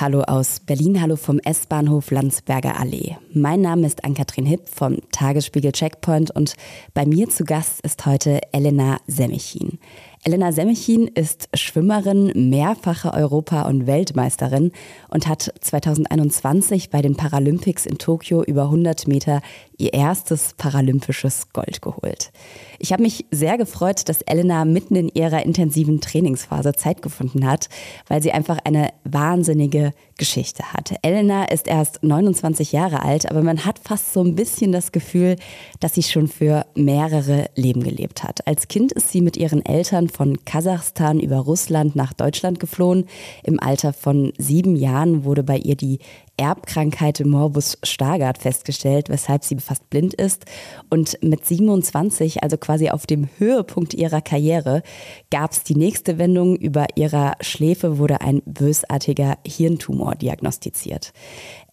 Hallo aus Berlin, hallo vom S-Bahnhof Landsberger Allee. Mein Name ist Ann-Kathrin Hipp vom Tagesspiegel Checkpoint und bei mir zu Gast ist heute Elena Semichin. Elena Semichin ist Schwimmerin, mehrfache Europa- und Weltmeisterin und hat 2021 bei den Paralympics in Tokio über 100 Meter ihr erstes paralympisches Gold geholt. Ich habe mich sehr gefreut, dass Elena mitten in ihrer intensiven Trainingsphase Zeit gefunden hat, weil sie einfach eine wahnsinnige Geschichte hat. Elena ist erst 29 Jahre alt, aber man hat fast so ein bisschen das Gefühl, dass sie schon für mehrere Leben gelebt hat. Als Kind ist sie mit ihren Eltern von Kasachstan über Russland nach Deutschland geflohen. Im Alter von sieben Jahren wurde bei ihr die Erbkrankheit Morbus Stargardt festgestellt, weshalb sie fast blind ist. Und mit 27, also quasi auf dem Höhepunkt ihrer Karriere, gab es die nächste Wendung. Über ihrer Schläfe wurde ein bösartiger Hirntumor diagnostiziert.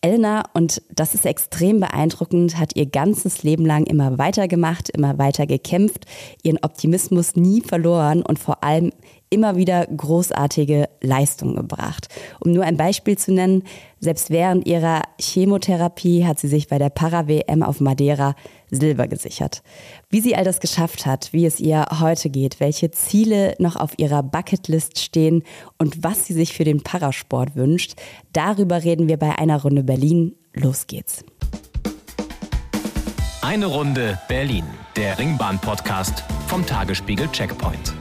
Elena, und das ist extrem beeindruckend, hat ihr ganzes Leben lang immer weitergemacht, immer weiter gekämpft, ihren Optimismus nie verloren und vor allem immer wieder großartige Leistungen gebracht. Um nur ein Beispiel zu nennen, selbst während ihrer Chemotherapie hat sie sich bei der Para-WM auf Madeira Silber gesichert. Wie sie all das geschafft hat, wie es ihr heute geht, welche Ziele noch auf ihrer Bucketlist stehen und was sie sich für den Parasport wünscht, darüber reden wir bei einer Runde Berlin. Los geht's. Eine Runde Berlin, der Ringbahn-Podcast vom Tagesspiegel Checkpoint.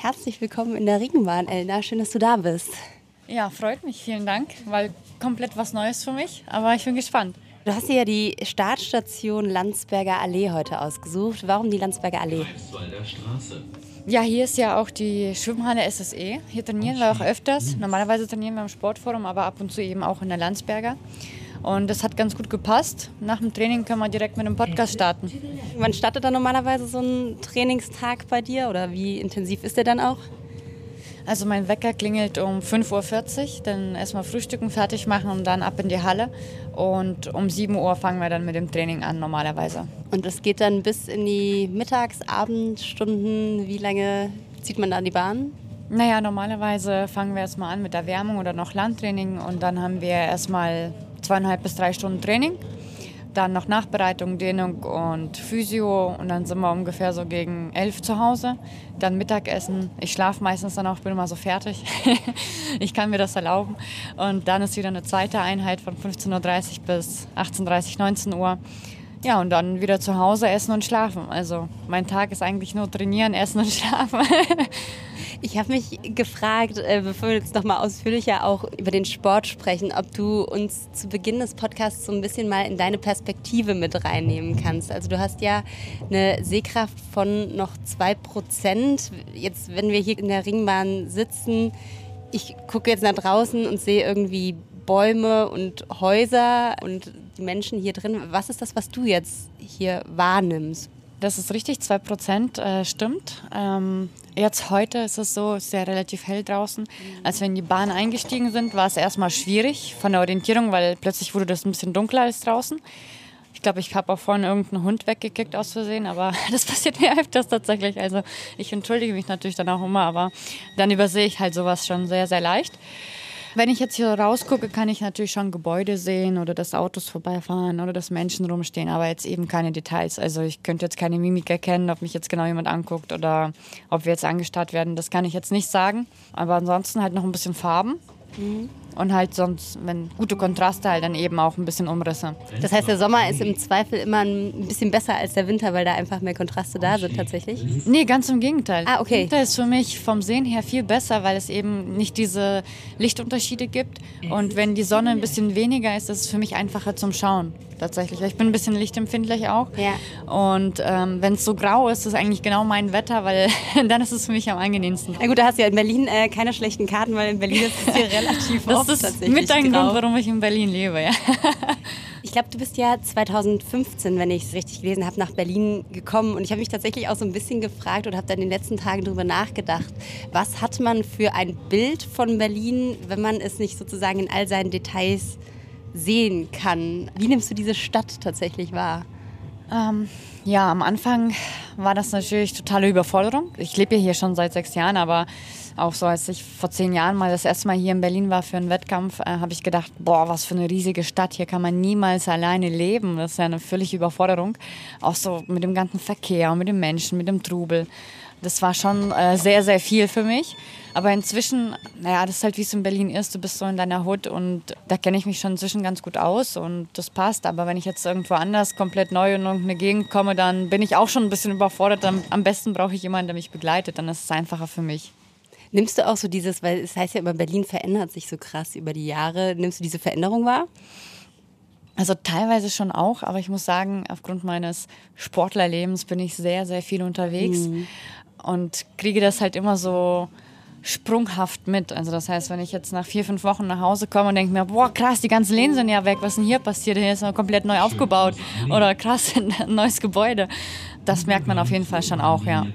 Herzlich willkommen in der Ringbahn, Elna. Schön, dass du da bist. Ja, freut mich. Vielen Dank, weil komplett was Neues für mich. Aber ich bin gespannt. Du hast dir ja die Startstation Landsberger Allee heute ausgesucht. Warum die Landsberger Allee? Ja, hier ist ja auch die Schwimmhalle SSE. Hier trainieren wir auch öfters. Normalerweise trainieren wir im Sportforum, aber ab und zu eben auch in der Landsberger. Und das hat ganz gut gepasst. Nach dem Training können wir direkt mit einem Podcast starten. Wann startet dann normalerweise so ein Trainingstag bei dir oder wie intensiv ist der dann auch? Also mein Wecker klingelt um 5.40 Uhr, dann erstmal frühstücken, fertig machen und dann ab in die Halle. Und um 7 Uhr fangen wir dann mit dem Training an normalerweise. Und es geht dann bis in die Mittags-, Abendstunden. Wie lange zieht man da an die Bahn? Naja, normalerweise fangen wir erstmal an mit Erwärmung oder noch Landtraining und dann haben wir erstmal zweieinhalb bis drei Stunden Training. Dann noch Nachbereitung, Dehnung und Physio und dann sind wir ungefähr so gegen elf zu Hause. Dann Mittagessen. Ich schlafe meistens dann auch, bin immer so fertig. ich kann mir das erlauben. Und dann ist wieder eine zweite Einheit von 15.30 Uhr bis 18.30 Uhr, 19 Uhr. Ja, und dann wieder zu Hause essen und schlafen. Also mein Tag ist eigentlich nur trainieren, essen und schlafen. ich habe mich gefragt, äh, bevor wir jetzt nochmal ausführlicher auch über den Sport sprechen, ob du uns zu Beginn des Podcasts so ein bisschen mal in deine Perspektive mit reinnehmen kannst. Also du hast ja eine Sehkraft von noch 2%. Jetzt, wenn wir hier in der Ringbahn sitzen, ich gucke jetzt nach draußen und sehe irgendwie Bäume und Häuser und die Menschen hier drin. Was ist das, was du jetzt hier wahrnimmst? Das ist richtig, 2 Prozent äh, stimmt. Ähm, jetzt heute ist es so, es ist ja relativ hell draußen. Als wir in die Bahn eingestiegen sind, war es erstmal schwierig von der Orientierung, weil plötzlich wurde das ein bisschen dunkler als draußen. Ich glaube, ich habe auch vorhin irgendeinen Hund weggekickt aus Versehen, aber das passiert mir öfters tatsächlich. Also ich entschuldige mich natürlich dann auch immer, aber dann übersehe ich halt sowas schon sehr, sehr leicht. Wenn ich jetzt hier rausgucke, kann ich natürlich schon Gebäude sehen oder dass Autos vorbeifahren oder dass Menschen rumstehen, aber jetzt eben keine Details. Also ich könnte jetzt keine Mimik erkennen, ob mich jetzt genau jemand anguckt oder ob wir jetzt angestarrt werden. Das kann ich jetzt nicht sagen. Aber ansonsten halt noch ein bisschen Farben. Mhm. Und halt sonst, wenn gute Kontraste, halt dann eben auch ein bisschen Umrisse. Das heißt, der Sommer ist im Zweifel immer ein bisschen besser als der Winter, weil da einfach mehr Kontraste da sind tatsächlich? Nee, ganz im Gegenteil. Ah, okay. Winter ist für mich vom Sehen her viel besser, weil es eben nicht diese Lichtunterschiede gibt. Und wenn die Sonne ein bisschen weniger ist, ist es für mich einfacher zum Schauen. Tatsächlich. Ich bin ein bisschen lichtempfindlich auch. Ja. Und ähm, wenn es so grau ist, ist eigentlich genau mein Wetter, weil dann ist es für mich am angenehmsten. Na gut, da hast du ja in Berlin äh, keine schlechten Karten, weil in Berlin ist es hier relativ Das oft ist tatsächlich mit ein grau. Grund, warum ich in Berlin lebe, ja. Ich glaube, du bist ja 2015, wenn ich es richtig gelesen habe, nach Berlin gekommen. Und ich habe mich tatsächlich auch so ein bisschen gefragt und habe dann in den letzten Tagen darüber nachgedacht, was hat man für ein Bild von Berlin, wenn man es nicht sozusagen in all seinen Details sehen kann? Wie nimmst du diese Stadt tatsächlich wahr? Ähm, ja, am Anfang war das natürlich totale Überforderung. Ich lebe ja hier schon seit sechs Jahren, aber auch so, als ich vor zehn Jahren mal das erste Mal hier in Berlin war für einen Wettkampf, äh, habe ich gedacht, boah, was für eine riesige Stadt. Hier kann man niemals alleine leben. Das ist ja eine völlige Überforderung. Auch so mit dem ganzen Verkehr mit den Menschen, mit dem Trubel. Das war schon äh, sehr, sehr viel für mich. Aber inzwischen, naja, das ist halt wie es in Berlin ist. Du bist so in deiner Hut und da kenne ich mich schon inzwischen ganz gut aus und das passt. Aber wenn ich jetzt irgendwo anders komplett neu in irgendeine Gegend komme, dann bin ich auch schon ein bisschen überfordert. Am, am besten brauche ich jemanden, der mich begleitet. Dann ist es einfacher für mich. Nimmst du auch so dieses, weil es heißt ja immer, Berlin verändert sich so krass über die Jahre. Nimmst du diese Veränderung wahr? Also teilweise schon auch, aber ich muss sagen, aufgrund meines Sportlerlebens bin ich sehr, sehr viel unterwegs und kriege das halt immer so sprunghaft mit. Also das heißt, wenn ich jetzt nach vier, fünf Wochen nach Hause komme und denke mir, boah, krass, die ganzen Läden sind ja weg, was ist denn hier passiert? Hier ist noch komplett neu aufgebaut oder krass, ein neues Gebäude. Das merkt man auf jeden Fall schon auch, ja.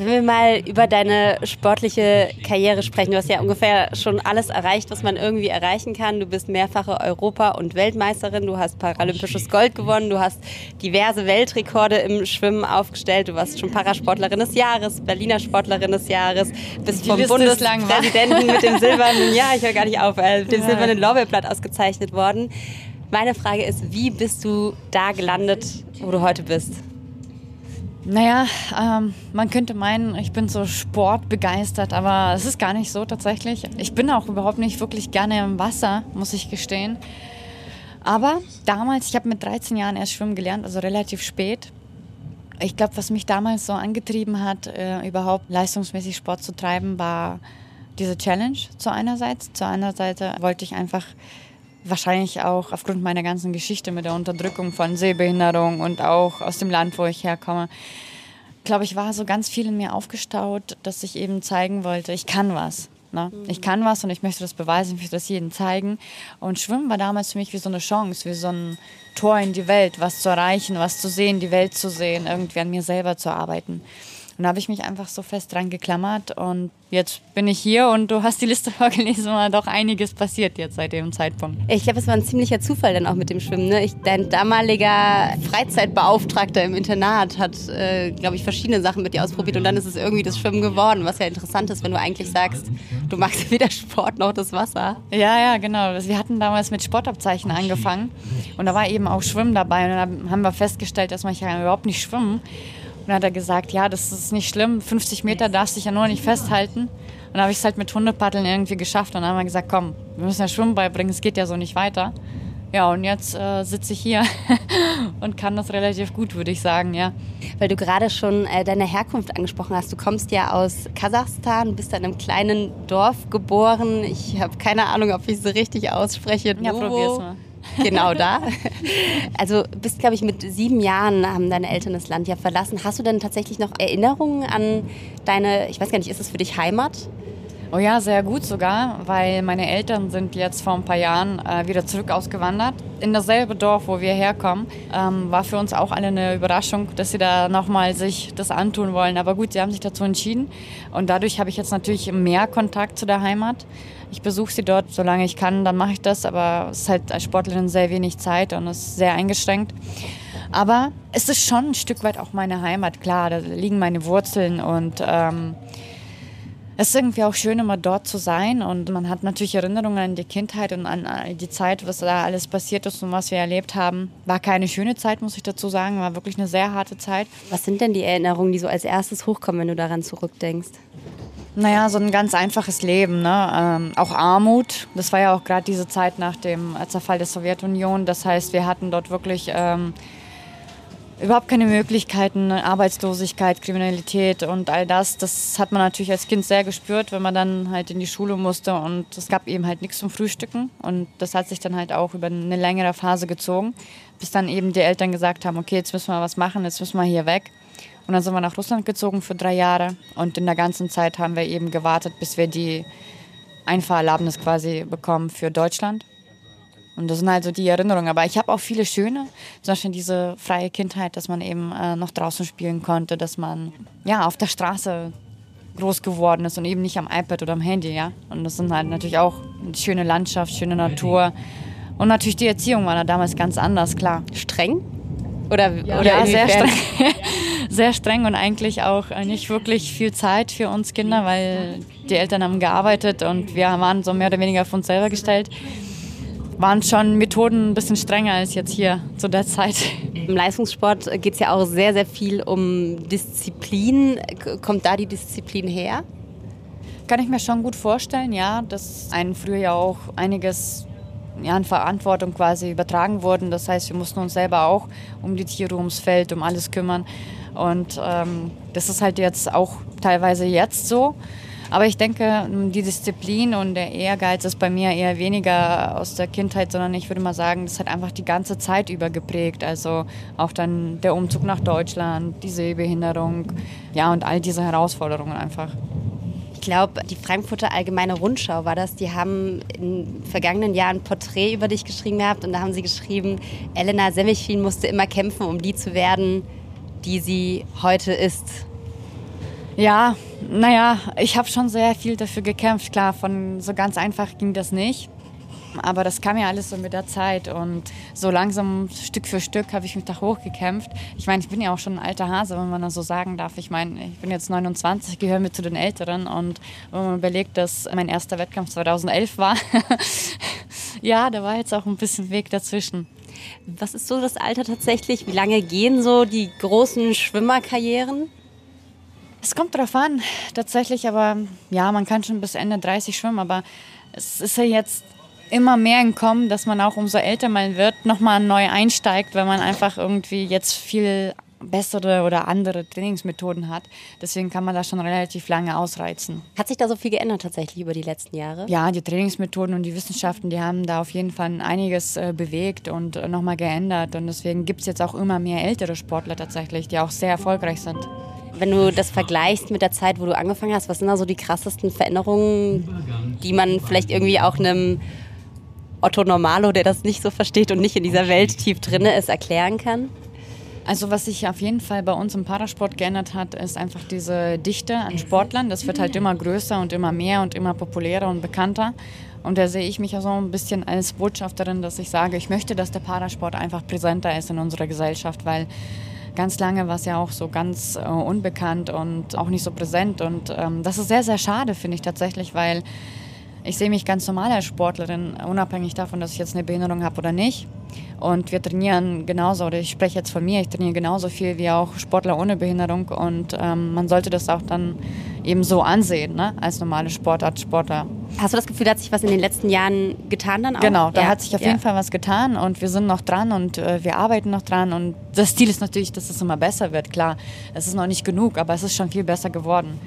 Wenn wir mal über deine sportliche Karriere sprechen, du hast ja ungefähr schon alles erreicht, was man irgendwie erreichen kann. Du bist mehrfache Europa- und Weltmeisterin, du hast paralympisches Gold gewonnen, du hast diverse Weltrekorde im Schwimmen aufgestellt, du warst schon Parasportlerin des Jahres, Berliner Sportlerin des Jahres, bist vom? Bundespräsidenten mit dem silbernen, ja, ich höre gar nicht auf, äh, mit dem silbernen Lorbeerblatt ausgezeichnet worden. Meine Frage ist, wie bist du da gelandet, wo du heute bist? Naja, ähm, man könnte meinen, ich bin so sportbegeistert, aber es ist gar nicht so tatsächlich. Ich bin auch überhaupt nicht wirklich gerne im Wasser, muss ich gestehen. Aber damals, ich habe mit 13 Jahren erst schwimmen gelernt, also relativ spät. Ich glaube, was mich damals so angetrieben hat, äh, überhaupt leistungsmäßig Sport zu treiben, war diese Challenge zu einerseits. Zu einer Seite wollte ich einfach wahrscheinlich auch aufgrund meiner ganzen Geschichte mit der Unterdrückung von Sehbehinderung und auch aus dem Land, wo ich herkomme, glaube ich, war so ganz viel in mir aufgestaut, dass ich eben zeigen wollte, ich kann was. Ne? Ich kann was und ich möchte das beweisen, ich möchte das jedem zeigen. Und Schwimmen war damals für mich wie so eine Chance, wie so ein Tor in die Welt, was zu erreichen, was zu sehen, die Welt zu sehen, irgendwie an mir selber zu arbeiten. Und da habe ich mich einfach so fest dran geklammert und jetzt bin ich hier und du hast die Liste vorgelesen und da doch einiges passiert jetzt seit dem Zeitpunkt. Ich glaube, es war ein ziemlicher Zufall dann auch mit dem Schwimmen. Ne? Ich, dein damaliger Freizeitbeauftragter im Internat hat, äh, glaube ich, verschiedene Sachen mit dir ausprobiert und dann ist es irgendwie das Schwimmen geworden, was ja interessant ist, wenn du eigentlich sagst, du magst weder Sport noch das Wasser. Ja, ja, genau. Wir hatten damals mit Sportabzeichen angefangen und da war eben auch Schwimmen dabei und dann haben wir festgestellt, dass man ja überhaupt nicht schwimmen. Und dann hat er gesagt, ja, das ist nicht schlimm, 50 Meter darfst dich ja nur nicht festhalten. Und dann habe ich es halt mit Hundepaddeln irgendwie geschafft und dann haben wir gesagt, komm, wir müssen ja Schwimmen beibringen, es geht ja so nicht weiter. Ja, und jetzt äh, sitze ich hier und kann das relativ gut, würde ich sagen, ja. Weil du gerade schon äh, deine Herkunft angesprochen hast. Du kommst ja aus Kasachstan, bist in einem kleinen Dorf geboren. Ich habe keine Ahnung, ob ich es so richtig ausspreche. Ja, probier's mal. Genau da. Also bist, glaube ich, mit sieben Jahren haben deine Eltern das Land ja verlassen. Hast du denn tatsächlich noch Erinnerungen an deine, ich weiß gar nicht, ist es für dich Heimat? Oh ja, sehr gut sogar, weil meine Eltern sind jetzt vor ein paar Jahren äh, wieder zurück ausgewandert. In dasselbe Dorf, wo wir herkommen, ähm, war für uns auch alle eine Überraschung, dass sie da nochmal sich das antun wollen. Aber gut, sie haben sich dazu entschieden und dadurch habe ich jetzt natürlich mehr Kontakt zu der Heimat. Ich besuche sie dort, solange ich kann, dann mache ich das, aber es ist halt als Sportlerin sehr wenig Zeit und es ist sehr eingeschränkt. Aber es ist schon ein Stück weit auch meine Heimat, klar, da liegen meine Wurzeln und ähm, es ist irgendwie auch schön, immer dort zu sein und man hat natürlich Erinnerungen an die Kindheit und an äh, die Zeit, was da alles passiert ist und was wir erlebt haben. War keine schöne Zeit, muss ich dazu sagen, war wirklich eine sehr harte Zeit. Was sind denn die Erinnerungen, die so als erstes hochkommen, wenn du daran zurückdenkst? Naja, so ein ganz einfaches Leben, ne? ähm, auch Armut. Das war ja auch gerade diese Zeit nach dem Zerfall der Sowjetunion. Das heißt, wir hatten dort wirklich ähm, überhaupt keine Möglichkeiten, Arbeitslosigkeit, Kriminalität und all das. Das hat man natürlich als Kind sehr gespürt, wenn man dann halt in die Schule musste und es gab eben halt nichts zum Frühstücken und das hat sich dann halt auch über eine längere Phase gezogen, bis dann eben die Eltern gesagt haben, okay, jetzt müssen wir was machen, jetzt müssen wir hier weg. Und dann sind wir nach Russland gezogen für drei Jahre und in der ganzen Zeit haben wir eben gewartet, bis wir die Einfahrerlaubnis quasi bekommen für Deutschland. Und das sind halt so die Erinnerungen. Aber ich habe auch viele schöne, zum Beispiel diese freie Kindheit, dass man eben äh, noch draußen spielen konnte, dass man ja auf der Straße groß geworden ist und eben nicht am iPad oder am Handy, ja. Und das sind halt natürlich auch eine schöne Landschaft, schöne Natur. Und natürlich die Erziehung war da damals ganz anders, klar. Streng? Oder, ja, oder ja, sehr streng. sehr streng und eigentlich auch äh, nicht wirklich viel Zeit für uns Kinder, weil die Eltern haben gearbeitet und wir waren so mehr oder weniger auf uns selber gestellt waren schon Methoden ein bisschen strenger als jetzt hier zu der Zeit. Im Leistungssport geht es ja auch sehr, sehr viel um Disziplin. Kommt da die Disziplin her? Kann ich mir schon gut vorstellen, ja, dass einen früher ja auch einiges ja, an Verantwortung quasi übertragen wurden. Das heißt, wir mussten uns selber auch um die Tiere, ums Feld, um alles kümmern. Und ähm, das ist halt jetzt auch teilweise jetzt so. Aber ich denke, die Disziplin und der Ehrgeiz ist bei mir eher weniger aus der Kindheit, sondern ich würde mal sagen, das hat einfach die ganze Zeit über geprägt. Also auch dann der Umzug nach Deutschland, die Sehbehinderung, ja, und all diese Herausforderungen einfach. Ich glaube, die Frankfurter Allgemeine Rundschau war das. Die haben im vergangenen Jahr ein Porträt über dich geschrieben gehabt und da haben sie geschrieben, Elena Semmichin musste immer kämpfen, um die zu werden, die sie heute ist. Ja, naja, ich habe schon sehr viel dafür gekämpft. Klar, von so ganz einfach ging das nicht. Aber das kam ja alles so mit der Zeit und so langsam Stück für Stück habe ich mich da hochgekämpft. Ich meine, ich bin ja auch schon ein alter Hase, wenn man das so sagen darf. Ich meine, ich bin jetzt 29, gehöre mit zu den Älteren und wenn man überlegt, dass mein erster Wettkampf 2011 war, ja, da war jetzt auch ein bisschen Weg dazwischen. Was ist so das Alter tatsächlich? Wie lange gehen so die großen Schwimmerkarrieren? Es kommt darauf an, tatsächlich, aber ja, man kann schon bis Ende 30 schwimmen, aber es ist ja jetzt immer mehr im Kommen, dass man auch umso älter man wird, nochmal neu einsteigt, weil man einfach irgendwie jetzt viel bessere oder andere Trainingsmethoden hat. Deswegen kann man da schon relativ lange ausreizen. Hat sich da so viel geändert tatsächlich über die letzten Jahre? Ja, die Trainingsmethoden und die Wissenschaften, die haben da auf jeden Fall einiges äh, bewegt und äh, nochmal geändert. Und deswegen gibt es jetzt auch immer mehr ältere Sportler tatsächlich, die auch sehr erfolgreich sind. Wenn du das vergleichst mit der Zeit, wo du angefangen hast, was sind da so die krassesten Veränderungen, die man vielleicht irgendwie auch einem Otto Normalo, der das nicht so versteht und nicht in dieser Welt tief drin ist, erklären kann? Also was sich auf jeden Fall bei uns im Parasport geändert hat, ist einfach diese Dichte an Sportlern. Das wird halt immer größer und immer mehr und immer populärer und bekannter. Und da sehe ich mich ja so ein bisschen als Botschafterin, dass ich sage, ich möchte, dass der Parasport einfach präsenter ist in unserer Gesellschaft, weil Ganz lange war es ja auch so ganz äh, unbekannt und auch nicht so präsent. Und ähm, das ist sehr, sehr schade, finde ich tatsächlich, weil ich sehe mich ganz normal als Sportlerin, unabhängig davon, dass ich jetzt eine Behinderung habe oder nicht. Und wir trainieren genauso, oder ich spreche jetzt von mir, ich trainiere genauso viel wie auch Sportler ohne Behinderung. Und ähm, man sollte das auch dann eben so ansehen, ne? als normale Sportart, Sportler. Hast du das Gefühl, da hat sich was in den letzten Jahren getan dann auch? Genau, da ja. hat sich auf jeden Fall was getan und wir sind noch dran und äh, wir arbeiten noch dran. Und das Ziel ist natürlich, dass es immer besser wird, klar. Es ist noch nicht genug, aber es ist schon viel besser geworden.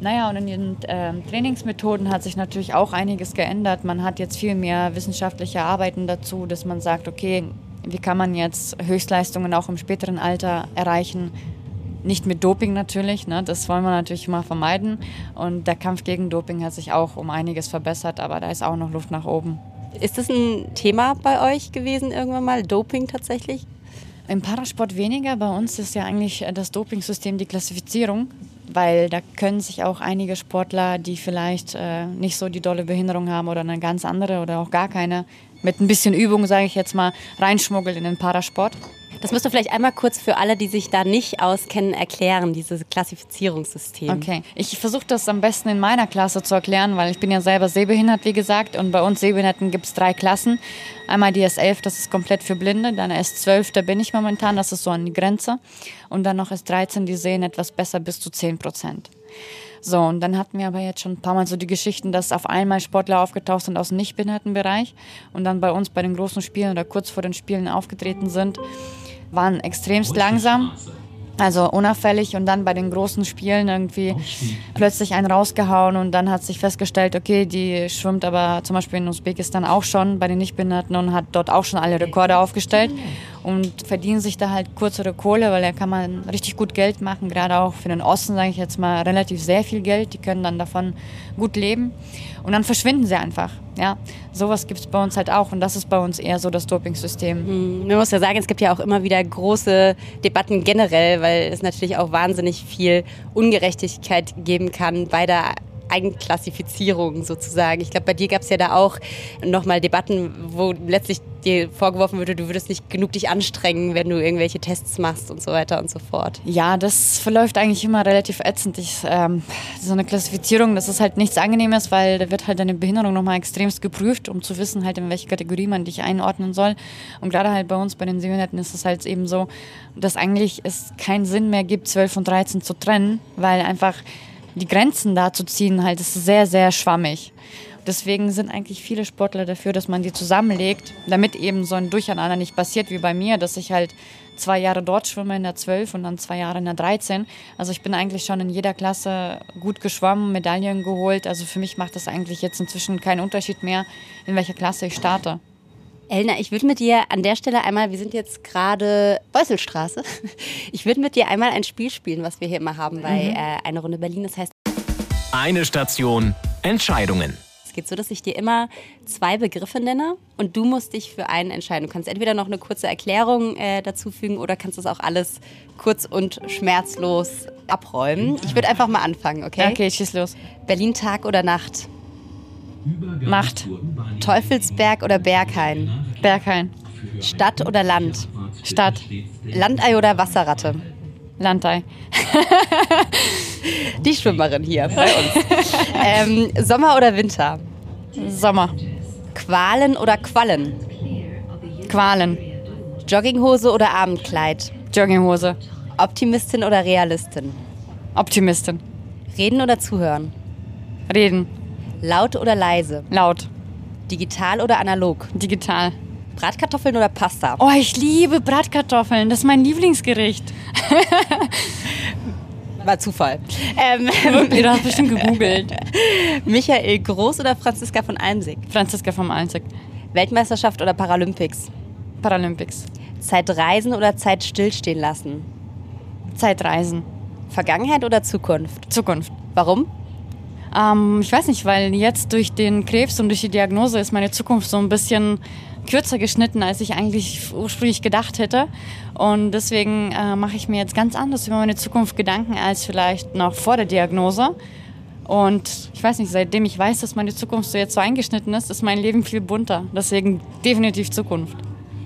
Naja, und in den äh, Trainingsmethoden hat sich natürlich auch einiges geändert. Man hat jetzt viel mehr wissenschaftliche Arbeiten dazu, dass man sagt, okay, wie kann man jetzt Höchstleistungen auch im späteren Alter erreichen? Nicht mit Doping natürlich, ne? das wollen wir natürlich immer vermeiden. Und der Kampf gegen Doping hat sich auch um einiges verbessert, aber da ist auch noch Luft nach oben. Ist das ein Thema bei euch gewesen irgendwann mal, Doping tatsächlich? Im Parasport weniger. Bei uns ist ja eigentlich das Dopingsystem die Klassifizierung weil da können sich auch einige Sportler, die vielleicht äh, nicht so die dolle Behinderung haben oder eine ganz andere oder auch gar keine, mit ein bisschen Übung, sage ich jetzt mal, reinschmuggeln in den Parasport. Das müsst du vielleicht einmal kurz für alle, die sich da nicht auskennen, erklären, dieses Klassifizierungssystem. Okay, ich versuche das am besten in meiner Klasse zu erklären, weil ich bin ja selber sehbehindert, wie gesagt, und bei uns Sehbehinderten gibt es drei Klassen. Einmal die S11, das ist komplett für Blinde, dann S12, da bin ich momentan, das ist so an die Grenze. Und dann noch S13, die sehen etwas besser bis zu 10 Prozent. So, und dann hatten wir aber jetzt schon ein paar Mal so die Geschichten, dass auf einmal Sportler aufgetaucht sind aus dem Nichtbehindertenbereich und dann bei uns bei den großen Spielen oder kurz vor den Spielen aufgetreten sind. Waren extremst langsam. Also unauffällig und dann bei den großen Spielen irgendwie plötzlich einen rausgehauen und dann hat sich festgestellt, okay, die schwimmt aber zum Beispiel in Usbekistan auch schon bei den Nichtbehinderten und hat dort auch schon alle Rekorde aufgestellt und verdienen sich da halt kürzere Kohle, weil da kann man richtig gut Geld machen, gerade auch für den Osten, sage ich jetzt mal, relativ sehr viel Geld, die können dann davon gut leben und dann verschwinden sie einfach. Ja, sowas gibt es bei uns halt auch und das ist bei uns eher so das Dopingsystem. Mhm. Man muss ja sagen, es gibt ja auch immer wieder große Debatten generell, weil es natürlich auch wahnsinnig viel Ungerechtigkeit geben kann bei der Eigenklassifizierung sozusagen. Ich glaube, bei dir gab es ja da auch nochmal Debatten, wo letztlich dir vorgeworfen würde, du würdest nicht genug dich anstrengen, wenn du irgendwelche Tests machst und so weiter und so fort. Ja, das verläuft eigentlich immer relativ ätzend. Ich, ähm, so eine Klassifizierung, das ist halt nichts Angenehmes, weil da wird halt deine Behinderung nochmal extremst geprüft, um zu wissen, halt in welche Kategorie man dich einordnen soll. Und gerade halt bei uns, bei den Sehbehinderten, ist es halt eben so, dass eigentlich es keinen Sinn mehr gibt, 12 und 13 zu trennen, weil einfach die Grenzen da zu ziehen, halt, ist sehr, sehr schwammig. Deswegen sind eigentlich viele Sportler dafür, dass man die zusammenlegt, damit eben so ein Durcheinander nicht passiert wie bei mir, dass ich halt zwei Jahre dort schwimme in der 12 und dann zwei Jahre in der 13. Also ich bin eigentlich schon in jeder Klasse gut geschwommen, Medaillen geholt. Also für mich macht das eigentlich jetzt inzwischen keinen Unterschied mehr, in welcher Klasse ich starte. Elna, ich würde mit dir an der Stelle einmal, wir sind jetzt gerade Beuselstraße, ich würde mit dir einmal ein Spiel spielen, was wir hier immer haben bei mhm. äh, Eine Runde Berlin. Das heißt Eine Station, Entscheidungen. Es geht so, dass ich dir immer zwei Begriffe nenne und du musst dich für einen entscheiden. Du kannst entweder noch eine kurze Erklärung äh, dazu fügen oder kannst das auch alles kurz und schmerzlos abräumen. Ich würde einfach mal anfangen, okay? Okay, schieß los. Berlin Tag oder Nacht? Macht. Teufelsberg oder Berghain? Berghain. Stadt oder Land? Stadt. Landei oder Wasserratte? Landei. Die Schwimmerin hier bei uns. ähm, Sommer oder Winter? Sommer. Qualen oder Quallen? Qualen. Jogginghose oder Abendkleid? Jogginghose. Optimistin oder Realistin? Optimistin. Reden oder zuhören? Reden. Laut oder leise? Laut. Digital oder analog? Digital. Bratkartoffeln oder Pasta? Oh, ich liebe Bratkartoffeln. Das ist mein Lieblingsgericht. War Zufall. Ähm, Wirklich, du hast bestimmt gegoogelt. Michael Groß oder Franziska von Almsig? Franziska von Almsig. Weltmeisterschaft oder Paralympics? Paralympics. Zeitreisen oder Zeit stillstehen lassen? Zeitreisen. Vergangenheit oder Zukunft? Zukunft. Warum? Ähm, ich weiß nicht, weil jetzt durch den Krebs und durch die Diagnose ist meine Zukunft so ein bisschen kürzer geschnitten, als ich eigentlich ursprünglich gedacht hätte. Und deswegen äh, mache ich mir jetzt ganz anders über meine Zukunft Gedanken als vielleicht noch vor der Diagnose. Und ich weiß nicht, seitdem ich weiß, dass meine Zukunft so jetzt so eingeschnitten ist, ist mein Leben viel bunter. Deswegen definitiv Zukunft.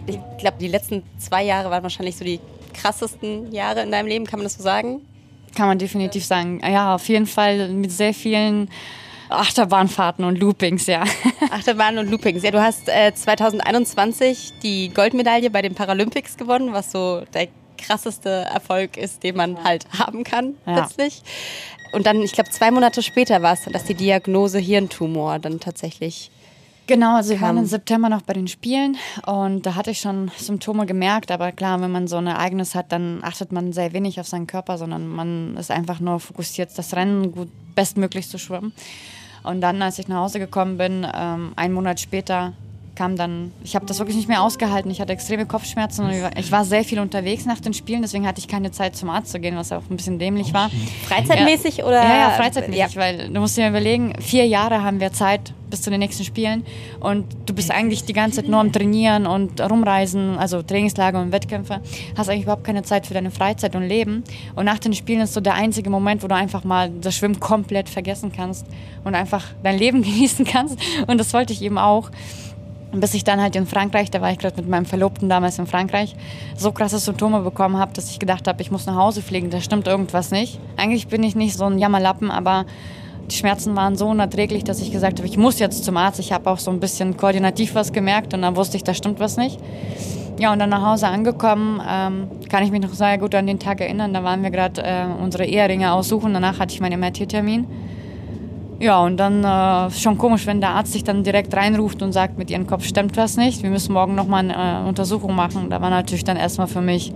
Ich glaube, die letzten zwei Jahre waren wahrscheinlich so die krassesten Jahre in deinem Leben, kann man das so sagen? Kann man definitiv sagen. Ja, auf jeden Fall mit sehr vielen Achterbahnfahrten und Loopings, ja. Achterbahn und Loopings. Ja, du hast äh, 2021 die Goldmedaille bei den Paralympics gewonnen, was so der krasseste Erfolg ist, den man halt haben kann ja. plötzlich. Und dann, ich glaube, zwei Monate später war es dann, dass die Diagnose Hirntumor dann tatsächlich Genau, also wir waren im September noch bei den Spielen und da hatte ich schon Symptome gemerkt, aber klar, wenn man so ein Ereignis hat, dann achtet man sehr wenig auf seinen Körper, sondern man ist einfach nur fokussiert, das Rennen gut bestmöglich zu schwimmen. Und dann, als ich nach Hause gekommen bin, ähm, einen Monat später kam dann, ich habe das wirklich nicht mehr ausgehalten. Ich hatte extreme Kopfschmerzen und ich war sehr viel unterwegs nach den Spielen, deswegen hatte ich keine Zeit zum Arzt zu gehen, was auch ein bisschen dämlich war. Freizeitmäßig ja. oder? Ja, ja, freizeitmäßig, ja. weil du musst dir überlegen, vier Jahre haben wir Zeit bis zu den nächsten Spielen und du bist eigentlich die ganze Zeit nur am Trainieren und rumreisen, also Trainingslager und Wettkämpfe, hast eigentlich überhaupt keine Zeit für deine Freizeit und Leben und nach den Spielen ist so der einzige Moment, wo du einfach mal das Schwimmen komplett vergessen kannst und einfach dein Leben genießen kannst und das wollte ich eben auch. Bis ich dann halt in Frankreich, da war ich gerade mit meinem Verlobten damals in Frankreich, so krasse Symptome bekommen habe, dass ich gedacht habe, ich muss nach Hause fliegen, da stimmt irgendwas nicht. Eigentlich bin ich nicht so ein Jammerlappen, aber die Schmerzen waren so unerträglich, dass ich gesagt habe, ich muss jetzt zum Arzt. Ich habe auch so ein bisschen koordinativ was gemerkt und dann wusste ich, da stimmt was nicht. Ja, und dann nach Hause angekommen, ähm, kann ich mich noch sehr gut an den Tag erinnern. Da waren wir gerade äh, unsere Eheringe aussuchen. Danach hatte ich meinen MRT-Termin. Ja, und dann äh, schon komisch, wenn der Arzt sich dann direkt reinruft und sagt, mit ihrem Kopf stimmt was nicht, wir müssen morgen nochmal eine äh, Untersuchung machen. Da war natürlich dann erstmal für mich,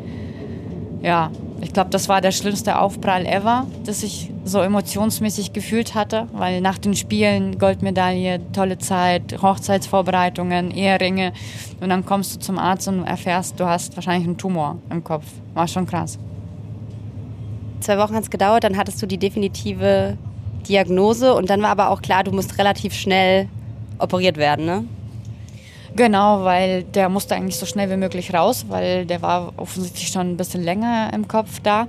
ja, ich glaube, das war der schlimmste Aufprall ever, dass ich so emotionsmäßig gefühlt hatte, weil nach den Spielen Goldmedaille, tolle Zeit, Hochzeitsvorbereitungen, Eheringe und dann kommst du zum Arzt und erfährst, du hast wahrscheinlich einen Tumor im Kopf. War schon krass. Zwei Wochen hat es gedauert, dann hattest du die definitive Diagnose und dann war aber auch klar, du musst relativ schnell operiert werden, ne? Genau, weil der musste eigentlich so schnell wie möglich raus, weil der war offensichtlich schon ein bisschen länger im Kopf da.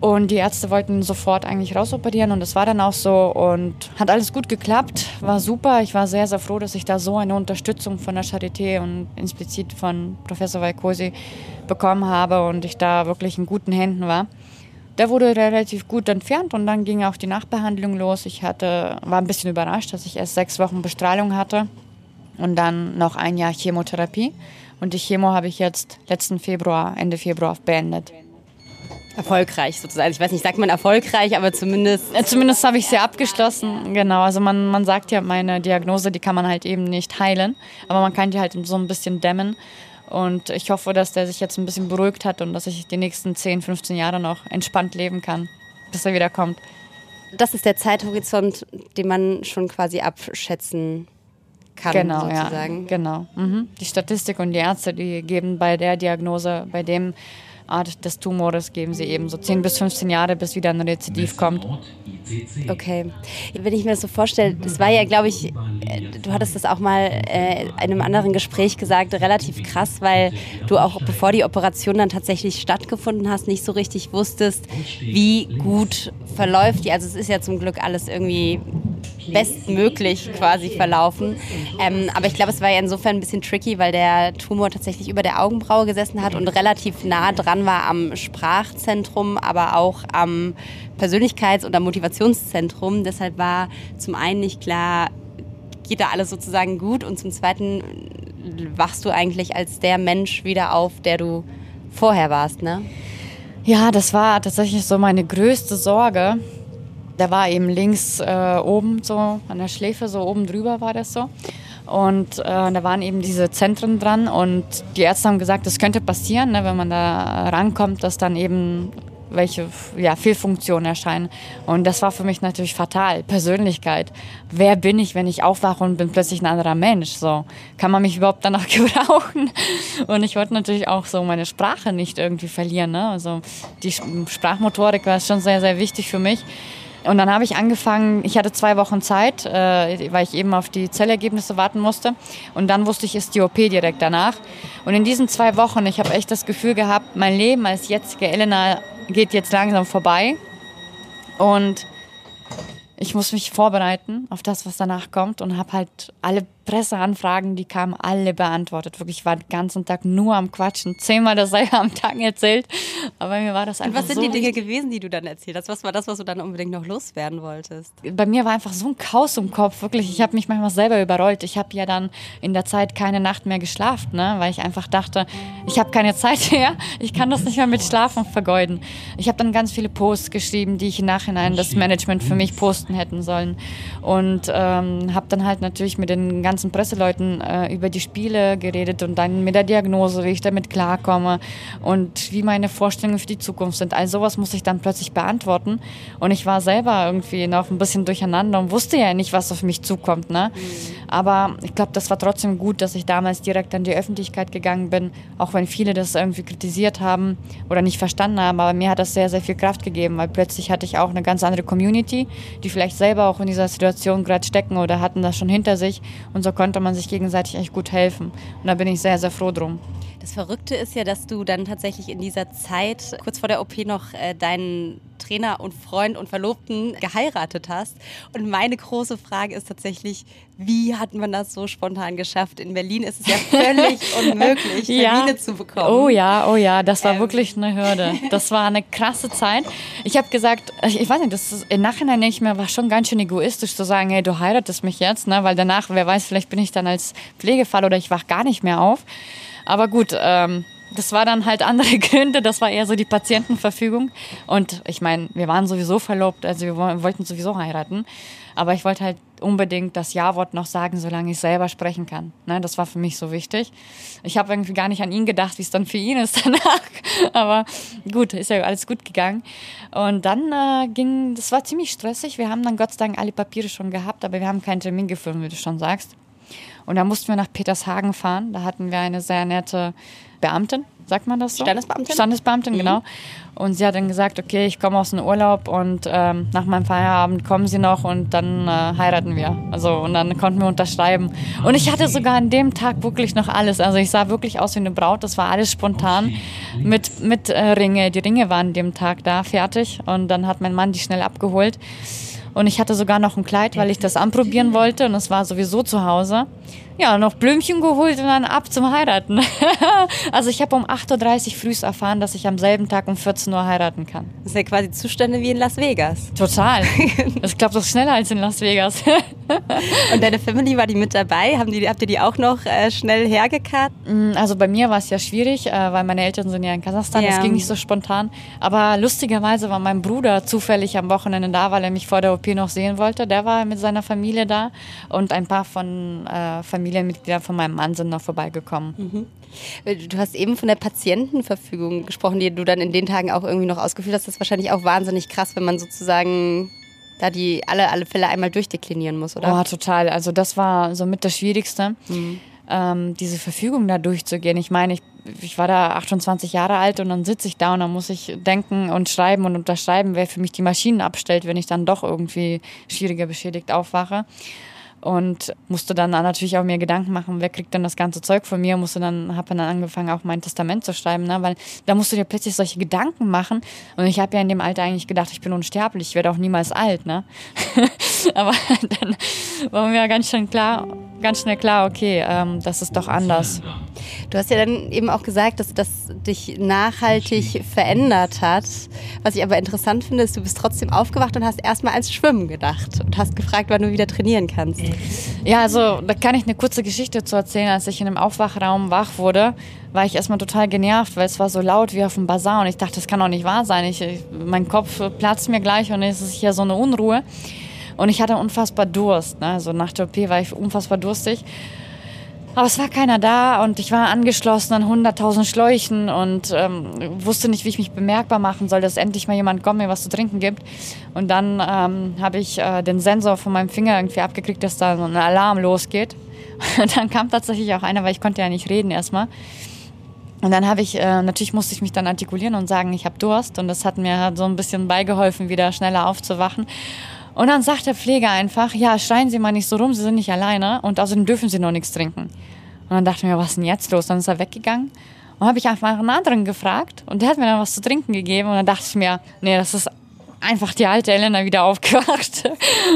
Und die Ärzte wollten sofort eigentlich rausoperieren und das war dann auch so und hat alles gut geklappt, war super. Ich war sehr, sehr froh, dass ich da so eine Unterstützung von der Charité und explizit von Professor Valcosi bekommen habe und ich da wirklich in guten Händen war. Der wurde relativ gut entfernt und dann ging auch die Nachbehandlung los. Ich hatte, war ein bisschen überrascht, dass ich erst sechs Wochen Bestrahlung hatte und dann noch ein Jahr Chemotherapie. Und die Chemo habe ich jetzt letzten Februar, Ende Februar beendet. Erfolgreich sozusagen. Ich weiß nicht, sagt man erfolgreich, aber zumindest. Zumindest habe ich sie abgeschlossen. Genau. Also man, man sagt ja, meine Diagnose, die kann man halt eben nicht heilen. Aber man kann die halt so ein bisschen dämmen. Und ich hoffe, dass der sich jetzt ein bisschen beruhigt hat und dass ich die nächsten 10, 15 Jahre noch entspannt leben kann, bis er wieder kommt. Das ist der Zeithorizont, den man schon quasi abschätzen kann, genau, sozusagen. Ja, genau. Mhm. Die Statistik und die Ärzte, die geben bei der Diagnose, bei dem Art des Tumores geben sie eben so 10 bis 15 Jahre, bis wieder ein Rezidiv kommt. Okay. Wenn ich mir das so vorstelle, das war ja, glaube ich, äh, du hattest das auch mal äh, in einem anderen Gespräch gesagt, relativ krass, weil du auch bevor die Operation dann tatsächlich stattgefunden hast, nicht so richtig wusstest, wie gut verläuft die. Also es ist ja zum Glück alles irgendwie bestmöglich quasi verlaufen. Ähm, aber ich glaube, es war ja insofern ein bisschen tricky, weil der Tumor tatsächlich über der Augenbraue gesessen hat und relativ nah dran war am Sprachzentrum, aber auch am Persönlichkeits- oder Motivationszentrum. Deshalb war zum einen nicht klar, geht da alles sozusagen gut und zum zweiten wachst du eigentlich als der Mensch wieder auf, der du vorher warst, ne? Ja, das war tatsächlich so meine größte Sorge, der war eben links äh, oben so an der Schläfe, so oben drüber war das so. Und äh, da waren eben diese Zentren dran und die Ärzte haben gesagt, das könnte passieren, ne, wenn man da rankommt, dass dann eben welche ja, Fehlfunktionen erscheinen. Und das war für mich natürlich fatal. Persönlichkeit. Wer bin ich, wenn ich aufwache und bin plötzlich ein anderer Mensch? So, kann man mich überhaupt danach gebrauchen? Und ich wollte natürlich auch so meine Sprache nicht irgendwie verlieren. Ne? Also die Sprachmotorik war schon sehr, sehr wichtig für mich. Und dann habe ich angefangen, ich hatte zwei Wochen Zeit, äh, weil ich eben auf die Zellergebnisse warten musste. Und dann wusste ich, ist die OP direkt danach. Und in diesen zwei Wochen, ich habe echt das Gefühl gehabt, mein Leben als jetzige Elena geht jetzt langsam vorbei. Und ich muss mich vorbereiten auf das, was danach kommt und habe halt alle Presseanfragen, die kamen, alle beantwortet. Wirklich, ich war den ganzen Tag nur am Quatschen. Zehnmal dasselbe am Tag erzählt. Aber mir war das einfach Und was sind so die Dinge gewesen, die du dann erzählt hast? Was war das, was du dann unbedingt noch loswerden wolltest? Bei mir war einfach so ein Chaos im Kopf. Wirklich, ich habe mich manchmal selber überrollt. Ich habe ja dann in der Zeit keine Nacht mehr geschlafen, ne? weil ich einfach dachte, ich habe keine Zeit mehr. Ich kann das nicht mehr mit Schlafen vergeuden. Ich habe dann ganz viele Posts geschrieben, die ich im Nachhinein das Management für mich posten hätten sollen. Und ähm, habe dann halt natürlich mit den ganzen ganzen Presseleuten äh, über die Spiele geredet und dann mit der Diagnose, wie ich damit klarkomme und wie meine Vorstellungen für die Zukunft sind. All sowas muss ich dann plötzlich beantworten. Und ich war selber irgendwie noch ein bisschen durcheinander und wusste ja nicht, was auf mich zukommt. Ne? Mhm. Aber ich glaube, das war trotzdem gut, dass ich damals direkt an die Öffentlichkeit gegangen bin, auch wenn viele das irgendwie kritisiert haben oder nicht verstanden haben. Aber mir hat das sehr, sehr viel Kraft gegeben, weil plötzlich hatte ich auch eine ganz andere Community, die vielleicht selber auch in dieser Situation gerade stecken oder hatten das schon hinter sich. Und so so konnte man sich gegenseitig echt gut helfen. Und da bin ich sehr, sehr froh drum. Das Verrückte ist ja, dass du dann tatsächlich in dieser Zeit, kurz vor der OP, noch äh, deinen Trainer und Freund und Verlobten geheiratet hast. Und meine große Frage ist tatsächlich, wie hat man das so spontan geschafft? In Berlin ist es ja völlig unmöglich, Termine ja. zu bekommen. Oh ja, oh ja, das war ähm. wirklich eine Hürde. Das war eine krasse Zeit. Ich habe gesagt, ich weiß nicht, das ist, im Nachhinein denke ich mir, war schon ganz schön egoistisch zu sagen, hey, du heiratest mich jetzt, ne? weil danach, wer weiß, vielleicht bin ich dann als Pflegefall oder ich wach gar nicht mehr auf. Aber gut, ähm, das war dann halt andere Gründe. Das war eher so die Patientenverfügung. Und ich meine, wir waren sowieso verlobt, also wir wollten sowieso heiraten. Aber ich wollte halt unbedingt das Ja-Wort noch sagen, solange ich selber sprechen kann. Ne, das war für mich so wichtig. Ich habe irgendwie gar nicht an ihn gedacht, wie es dann für ihn ist danach. Aber gut, ist ja alles gut gegangen. Und dann äh, ging, das war ziemlich stressig. Wir haben dann Gott sei Dank alle Papiere schon gehabt, aber wir haben keinen Termin gefunden, wie du schon sagst. Und da mussten wir nach Petershagen fahren. Da hatten wir eine sehr nette Beamtin, sagt man das so? Standesbeamtin? Standesbeamtin, mhm. genau. Und sie hat dann gesagt, okay, ich komme aus dem Urlaub und ähm, nach meinem Feierabend kommen sie noch und dann äh, heiraten wir. Also und dann konnten wir unterschreiben. Und ich hatte sogar an dem Tag wirklich noch alles. Also ich sah wirklich aus wie eine Braut. Das war alles spontan mit, mit äh, Ringe. Die Ringe waren an dem Tag da, fertig. Und dann hat mein Mann die schnell abgeholt. Und ich hatte sogar noch ein Kleid, weil ich das anprobieren wollte und es war sowieso zu Hause. Ja, noch Blümchen geholt und dann ab zum Heiraten. also ich habe um 8.30 Uhr früh erfahren, dass ich am selben Tag um 14 Uhr heiraten kann. Das sind ja quasi Zustände wie in Las Vegas. Total. Das klappt doch schneller als in Las Vegas. und deine Family, war die mit dabei? Haben die, habt ihr die auch noch äh, schnell hergekarrt? Mm, also bei mir war es ja schwierig, äh, weil meine Eltern sind ja in Kasachstan. Ja. Das ging nicht so spontan. Aber lustigerweise war mein Bruder zufällig am Wochenende da, weil er mich vor der OP noch sehen wollte. Der war mit seiner Familie da und ein paar von äh, Familien Familienmitglieder von meinem Mann sind noch vorbeigekommen. Mhm. Du hast eben von der Patientenverfügung gesprochen, die du dann in den Tagen auch irgendwie noch ausgeführt hast. Das ist wahrscheinlich auch wahnsinnig krass, wenn man sozusagen da die alle, alle Fälle einmal durchdeklinieren muss, oder? Oh, total. Also das war so mit das Schwierigste. Mhm. Ähm, diese Verfügung da durchzugehen. Ich meine, ich, ich war da 28 Jahre alt und dann sitze ich da und dann muss ich denken und schreiben und unterschreiben, wer für mich die Maschinen abstellt, wenn ich dann doch irgendwie schwieriger beschädigt aufwache und musste dann natürlich auch mir Gedanken machen, wer kriegt denn das ganze Zeug von mir, musste dann, habe dann angefangen auch mein Testament zu schreiben, ne? weil da musst du dir plötzlich solche Gedanken machen und ich habe ja in dem Alter eigentlich gedacht, ich bin unsterblich, ich werde auch niemals alt, ne? aber dann war mir ganz schön klar, ganz schnell klar, okay, ähm, das ist doch anders. Du hast ja dann eben auch gesagt, dass das dich nachhaltig verändert hat. Was ich aber interessant finde, ist, du bist trotzdem aufgewacht und hast erstmal ans Schwimmen gedacht und hast gefragt, wann du wieder trainieren kannst. Ja, also da kann ich eine kurze Geschichte zu erzählen. Als ich in einem Aufwachraum wach wurde, war ich erstmal total genervt, weil es war so laut wie auf dem Bazar und ich dachte, das kann doch nicht wahr sein. Ich, mein Kopf platzt mir gleich und es ist hier so eine Unruhe. Und ich hatte unfassbar Durst. Ne? Also nach der OP war ich unfassbar durstig. Aber es war keiner da und ich war angeschlossen an 100.000 Schläuchen und ähm, wusste nicht, wie ich mich bemerkbar machen soll, dass endlich mal jemand kommt, mir was zu trinken gibt. Und dann ähm, habe ich äh, den Sensor von meinem Finger irgendwie abgekriegt, dass da so ein Alarm losgeht. Und dann kam tatsächlich auch einer, weil ich konnte ja nicht reden erstmal. Und dann habe ich, äh, natürlich musste ich mich dann artikulieren und sagen, ich habe Durst. Und das hat mir so ein bisschen beigeholfen, wieder schneller aufzuwachen. Und dann sagt der Pfleger einfach, ja, schreien Sie mal nicht so rum, Sie sind nicht alleine und außerdem dürfen Sie noch nichts trinken. Und dann dachte ich mir, was ist denn jetzt los? Dann ist er weggegangen und habe ich einfach einen anderen gefragt und der hat mir dann was zu trinken gegeben und dann dachte ich mir, nee, das ist einfach die alte Elena wieder aufgewacht.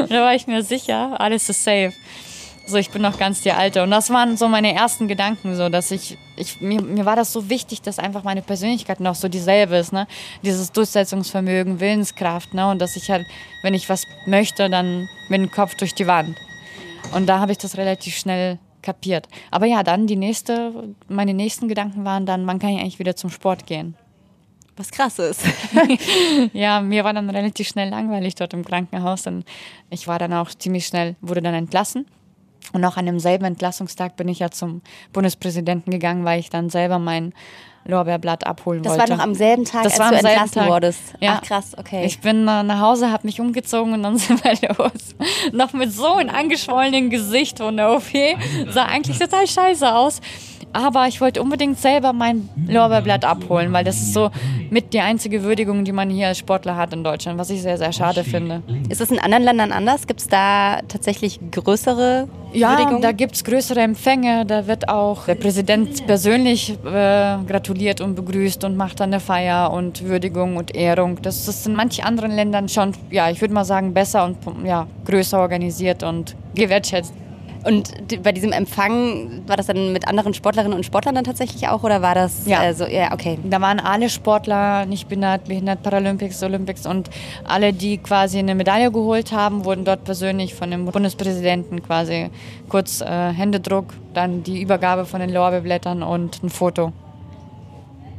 da war ich mir sicher, alles ist safe. So, ich bin noch ganz die Alte. Und das waren so meine ersten Gedanken, so, dass ich, ich mir, mir war das so wichtig, dass einfach meine Persönlichkeit noch so dieselbe ist, ne? Dieses Durchsetzungsvermögen, Willenskraft, ne? Und dass ich halt, wenn ich was möchte, dann mit dem Kopf durch die Wand. Und da habe ich das relativ schnell kapiert. Aber ja, dann die nächste, meine nächsten Gedanken waren dann, wann kann ich eigentlich wieder zum Sport gehen? Was krass ist. ja, mir war dann relativ schnell langweilig dort im Krankenhaus und ich war dann auch ziemlich schnell, wurde dann entlassen und auch an demselben Entlassungstag bin ich ja zum Bundespräsidenten gegangen, weil ich dann selber mein Lorbeerblatt abholen das wollte. Das war noch am selben Tag, das als du entlassen Tag. wurdest. Ja. Ach krass, okay. Ich bin nach Hause, habe mich umgezogen und dann sind wir los. noch mit so einem angeschwollenen Gesicht von der OP. Sah eigentlich total scheiße aus. Aber ich wollte unbedingt selber mein Lorbeerblatt abholen, weil das ist so mit die einzige Würdigung, die man hier als Sportler hat in Deutschland, was ich sehr, sehr schade finde. Ist es in anderen Ländern anders? Gibt es da tatsächlich größere ja, Würdigungen? da gibt es größere Empfänge. Da wird auch der Präsident persönlich äh, gratuliert und begrüßt und macht dann eine Feier und Würdigung und Ehrung. Das ist in manchen anderen Ländern schon, ja, ich würde mal sagen, besser und ja, größer organisiert und gewertschätzt. Und bei diesem Empfang, war das dann mit anderen Sportlerinnen und Sportlern dann tatsächlich auch oder war das ja. Äh, so, ja, okay. Da waren alle Sportler, nicht behindert, behindert Paralympics, Olympics und alle, die quasi eine Medaille geholt haben, wurden dort persönlich von dem Bundespräsidenten quasi kurz äh, Händedruck, dann die Übergabe von den Lorbeerblättern und ein Foto.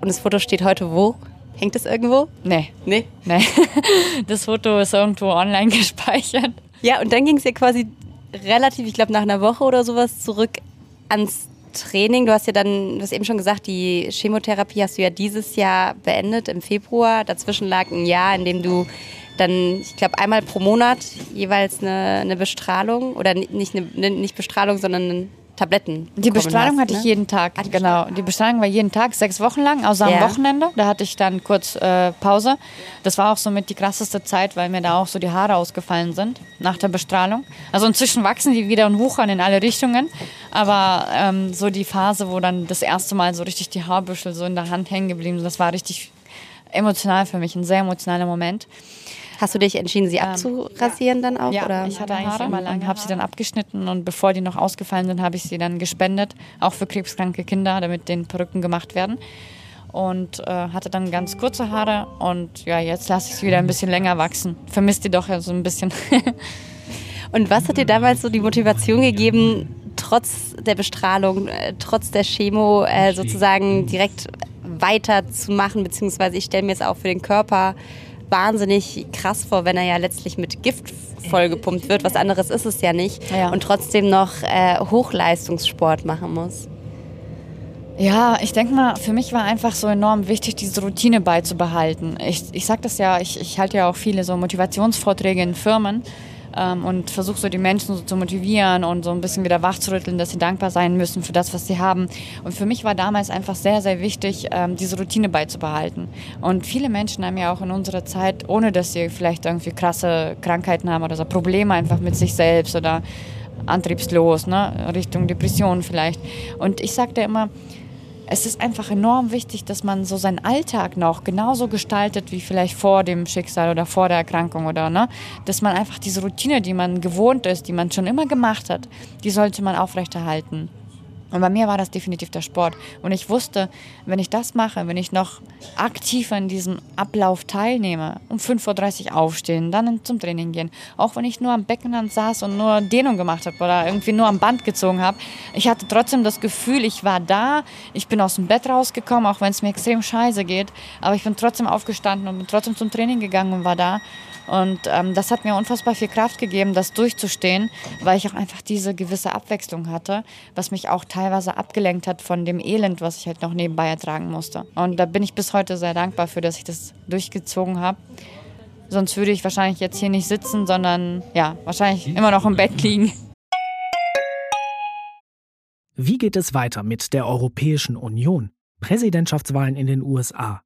und das Foto steht heute wo? Hängt es irgendwo? Nee. Nee? Nee. Das Foto ist irgendwo online gespeichert. Ja, und dann ging es ja quasi relativ, ich glaube, nach einer Woche oder sowas zurück ans Training. Du hast ja dann, du hast eben schon gesagt, die Chemotherapie hast du ja dieses Jahr beendet im Februar. Dazwischen lag ein Jahr, in dem du dann, ich glaube, einmal pro Monat jeweils eine, eine Bestrahlung oder nicht, eine, nicht Bestrahlung, sondern Tabletten. Die Bestrahlung hast, hatte ne? ich jeden Tag, Ah, die genau. Die Bestrahlung war jeden Tag, sechs Wochen lang, außer Ja. am Wochenende. Da hatte ich dann kurz äh, Pause. Das war auch somit die krasseste Zeit, weil mir da auch so die Haare ausgefallen sind nach der Bestrahlung. Also inzwischen wachsen die wieder und wuchern in alle Richtungen. Aber ähm, so die Phase, wo dann das erste Mal so richtig die Haarbüschel so in der Hand hängen geblieben sind, das war richtig emotional für mich, ein sehr emotionaler Moment. Hast du dich entschieden, sie abzurasieren dann auch? Ja, oder? ich hatte eigentlich immer lange, und habe sie dann abgeschnitten und bevor die noch ausgefallen sind, habe ich sie dann gespendet, auch für krebskranke Kinder, damit den Perücken gemacht werden. Und äh, hatte dann ganz kurze Haare und ja, jetzt lasse ich sie wieder ein bisschen länger wachsen. Vermisst die doch ja so ein bisschen. Und was hat dir damals so die Motivation gegeben, trotz der Bestrahlung, äh, trotz der Chemo äh, sozusagen direkt weiterzumachen? Beziehungsweise ich stelle mir es auch für den Körper wahnsinnig krass vor, wenn er ja letztlich mit Gift vollgepumpt wird. Was anderes ist es ja nicht. Ja. Und trotzdem noch äh, Hochleistungssport machen muss. Ja, ich denke mal, für mich war einfach so enorm wichtig, diese Routine beizubehalten. Ich, ich sage das ja, ich, ich halte ja auch viele so Motivationsvorträge in Firmen ähm, und versuche so die Menschen so zu motivieren und so ein bisschen wieder wachzurütteln, dass sie dankbar sein müssen für das, was sie haben. Und für mich war damals einfach sehr, sehr wichtig, ähm, diese Routine beizubehalten. Und viele Menschen haben ja auch in unserer Zeit, ohne dass sie vielleicht irgendwie krasse Krankheiten haben oder so Probleme einfach mit sich selbst oder antriebslos, ne? Richtung Depression vielleicht. Und ich sagte immer, es ist einfach enorm wichtig, dass man so seinen Alltag noch genauso gestaltet wie vielleicht vor dem Schicksal oder vor der Erkrankung oder ne, dass man einfach diese Routine, die man gewohnt ist, die man schon immer gemacht hat, die sollte man aufrechterhalten. Und bei mir war das definitiv der Sport. Und ich wusste, wenn ich das mache, wenn ich noch aktiv an diesem Ablauf teilnehme, um 5.30 Uhr aufstehen, dann zum Training gehen, auch wenn ich nur am Beckenrand saß und nur Dehnung gemacht habe oder irgendwie nur am Band gezogen habe, ich hatte trotzdem das Gefühl, ich war da, ich bin aus dem Bett rausgekommen, auch wenn es mir extrem scheiße geht, aber ich bin trotzdem aufgestanden und bin trotzdem zum Training gegangen und war da. Und ähm, das hat mir unfassbar viel Kraft gegeben, das durchzustehen, weil ich auch einfach diese gewisse Abwechslung hatte, was mich auch teilweise abgelenkt hat von dem Elend, was ich halt noch nebenbei ertragen musste. Und da bin ich bis heute sehr dankbar für, dass ich das durchgezogen habe. Sonst würde ich wahrscheinlich jetzt hier nicht sitzen, sondern ja, wahrscheinlich immer noch im Bett liegen. Wie geht es weiter mit der Europäischen Union? Präsidentschaftswahlen in den USA,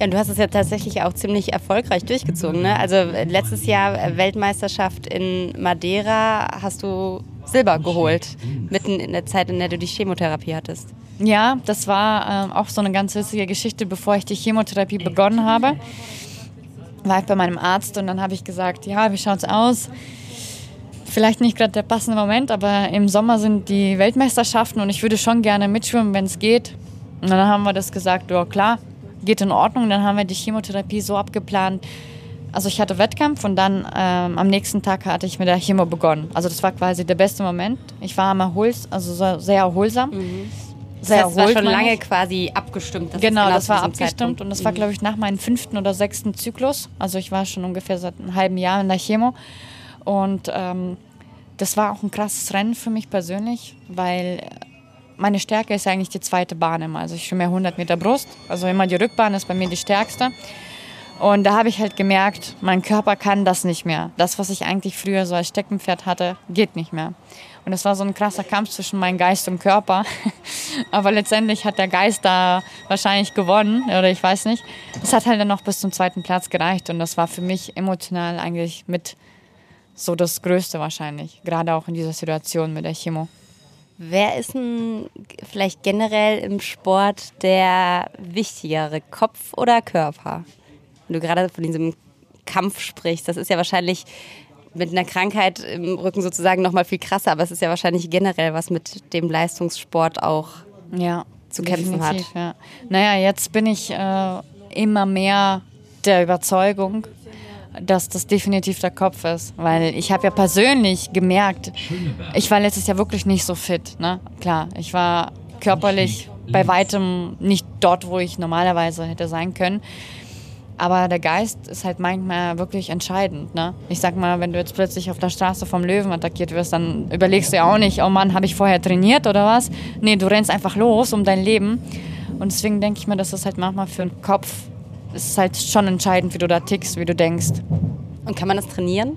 Ja, du hast es ja tatsächlich auch ziemlich erfolgreich durchgezogen. Ne? Also äh, letztes Jahr äh, Weltmeisterschaft in Madeira hast du Silber geholt, mitten in der Zeit, in der du die Chemotherapie hattest. Ja, das war ähm, auch so eine ganz lustige Geschichte, bevor ich die Chemotherapie begonnen habe. War ich bei meinem Arzt und dann habe ich gesagt, ja, wie schaut's aus? Vielleicht nicht gerade der passende Moment, aber im Sommer sind die Weltmeisterschaften und ich würde schon gerne mitschwimmen, wenn es geht. Und dann haben wir das gesagt, ja klar, geht in Ordnung. Dann haben wir die Chemotherapie so abgeplant. Also ich hatte Wettkampf und dann ähm, am nächsten Tag hatte ich mit der Chemo begonnen. Also das war quasi der beste Moment. Ich war am Erhols, also so sehr erholsam. Das heißt, es war erholt, schon lange ich. quasi abgestimmt. dass Genau, es das war abgestimmt Zeitpunkt- und das war, Mhm. glaube ich, nach meinem fünften oder sechsten Zyklus. Also ich war schon ungefähr seit einem halben Jahr in der Chemo. Und ähm, das war auch ein krasses Rennen für mich persönlich, weil meine Stärke ist eigentlich die zweite Bahn immer. Also ich schwimme 100 Meter Brust, also immer die Rückbahn ist bei mir die stärkste. Und da habe ich halt gemerkt, mein Körper kann das nicht mehr. Das, was ich eigentlich früher so als Steckenpferd hatte, geht nicht mehr. Und es war so ein krasser Kampf zwischen meinem Geist und Körper. Aber letztendlich hat der Geist da wahrscheinlich gewonnen, oder ich weiß nicht. Es hat halt dann noch bis zum zweiten Platz gereicht. Und das war für mich emotional eigentlich mit so das Größte wahrscheinlich. Gerade auch in dieser Situation mit der Chemo. Wer ist denn vielleicht generell im Sport der wichtigere, Kopf oder Körper? Wenn du gerade von diesem Kampf sprichst, das ist ja wahrscheinlich mit einer Krankheit im Rücken sozusagen noch mal viel krasser, aber es ist ja wahrscheinlich generell was mit dem Leistungssport auch ja, zu kämpfen hat. Ja. Naja, jetzt bin ich äh, immer mehr der Überzeugung, dass das definitiv der Kopf ist. Weil ich habe ja persönlich gemerkt, ich war letztes Jahr wirklich nicht so fit. Ne? Klar, ich war körperlich bei weitem nicht dort, wo ich normalerweise hätte sein können. Aber der Geist ist halt manchmal wirklich entscheidend. Ne? Ich sag mal, wenn du jetzt plötzlich auf der Straße vom Löwen attackiert wirst, dann überlegst du ja auch nicht, oh Mann, habe ich vorher trainiert oder was? Nee, du rennst einfach los um dein Leben. Und deswegen denke ich mir, dass das halt manchmal für den Kopf ist halt schon entscheidend, wie du da tickst, wie du denkst. Und kann man das trainieren?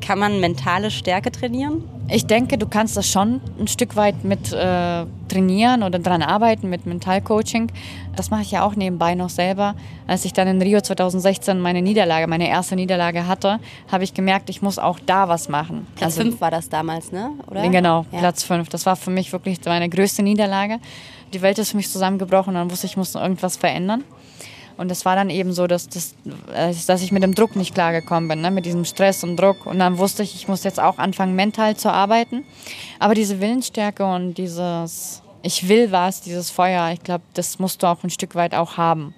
Kann man mentale Stärke trainieren? Ich denke, du kannst das schon ein Stück weit mit äh, trainieren oder daran arbeiten mit Mentalcoaching. Das mache ich ja auch nebenbei noch selber. Als ich dann in Rio 2016 meine Niederlage, meine erste Niederlage hatte, habe ich gemerkt, ich muss auch da was machen. Platz 5 also, war das damals, ne? Oder? Genau, ja. Platz 5. Das war für mich wirklich meine größte Niederlage. Die Welt ist für mich zusammengebrochen und dann wusste ich, ich muss irgendwas verändern. Und es war dann eben so, dass, das, äh, dass ich mit dem Druck nicht klargekommen bin, ne? mit diesem Stress und Druck. Und dann wusste ich, ich muss jetzt auch anfangen, mental zu arbeiten. Aber diese Willensstärke und dieses, ich will was, dieses Feuer, ich glaube, das musst du auch ein Stück weit auch haben.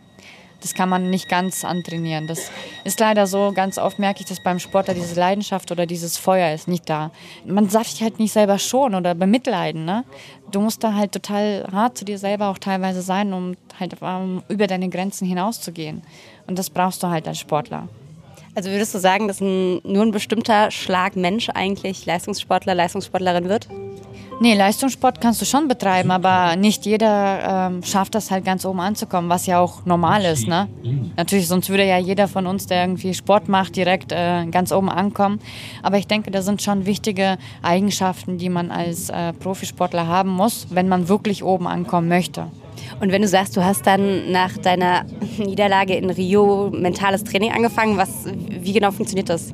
Das kann man nicht ganz antrainieren. Das ist leider so. Ganz oft merke ich, dass beim Sportler diese Leidenschaft oder dieses Feuer ist nicht da. Man darf sich halt nicht selber schon oder bemitleiden. Ne? Du musst da halt total hart zu dir selber auch teilweise sein, um halt um über deine Grenzen hinauszugehen. Und das brauchst du halt als Sportler. Also würdest du sagen, dass ein, nur ein bestimmter Schlag Mensch eigentlich Leistungssportler, Leistungssportlerin wird? Nee, Leistungssport kannst du schon betreiben, aber nicht jeder ähm, schafft das halt ganz oben anzukommen, was ja auch normal ist. Ne? Natürlich, sonst würde ja jeder von uns, der irgendwie Sport macht, direkt äh, ganz oben ankommen. Aber ich denke, da sind schon wichtige Eigenschaften, die man als äh, Profisportler haben muss, wenn man wirklich oben ankommen möchte. Und wenn du sagst, du hast dann nach deiner Niederlage in Rio mentales Training angefangen, was, wie genau funktioniert das?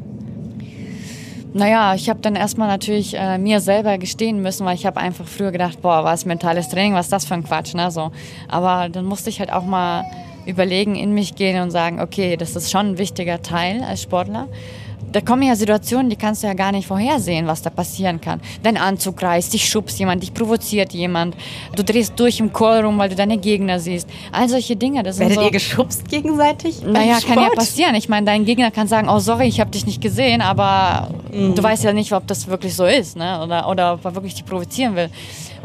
Naja, ich habe dann erstmal natürlich äh, mir selber gestehen müssen, weil ich habe einfach früher gedacht, boah, was mentales Training, was ist das für ein Quatsch, ne? So. Aber dann musste ich halt auch mal überlegen, in mich gehen und sagen, okay, das ist schon ein wichtiger Teil als Sportler da kommen ja Situationen, die kannst du ja gar nicht vorhersehen, was da passieren kann. Dein Anzug reißt, dich schubst jemand, dich provoziert jemand, du drehst durch im Call rum, weil du deine Gegner siehst. All solche Dinge. Das Werdet so, ihr geschubst gegenseitig? Naja, kann ja passieren. Ich meine, dein Gegner kann sagen, oh sorry, ich habe dich nicht gesehen, aber mhm. du weißt ja nicht, ob das wirklich so ist ne? oder, oder ob er wirklich dich provozieren will.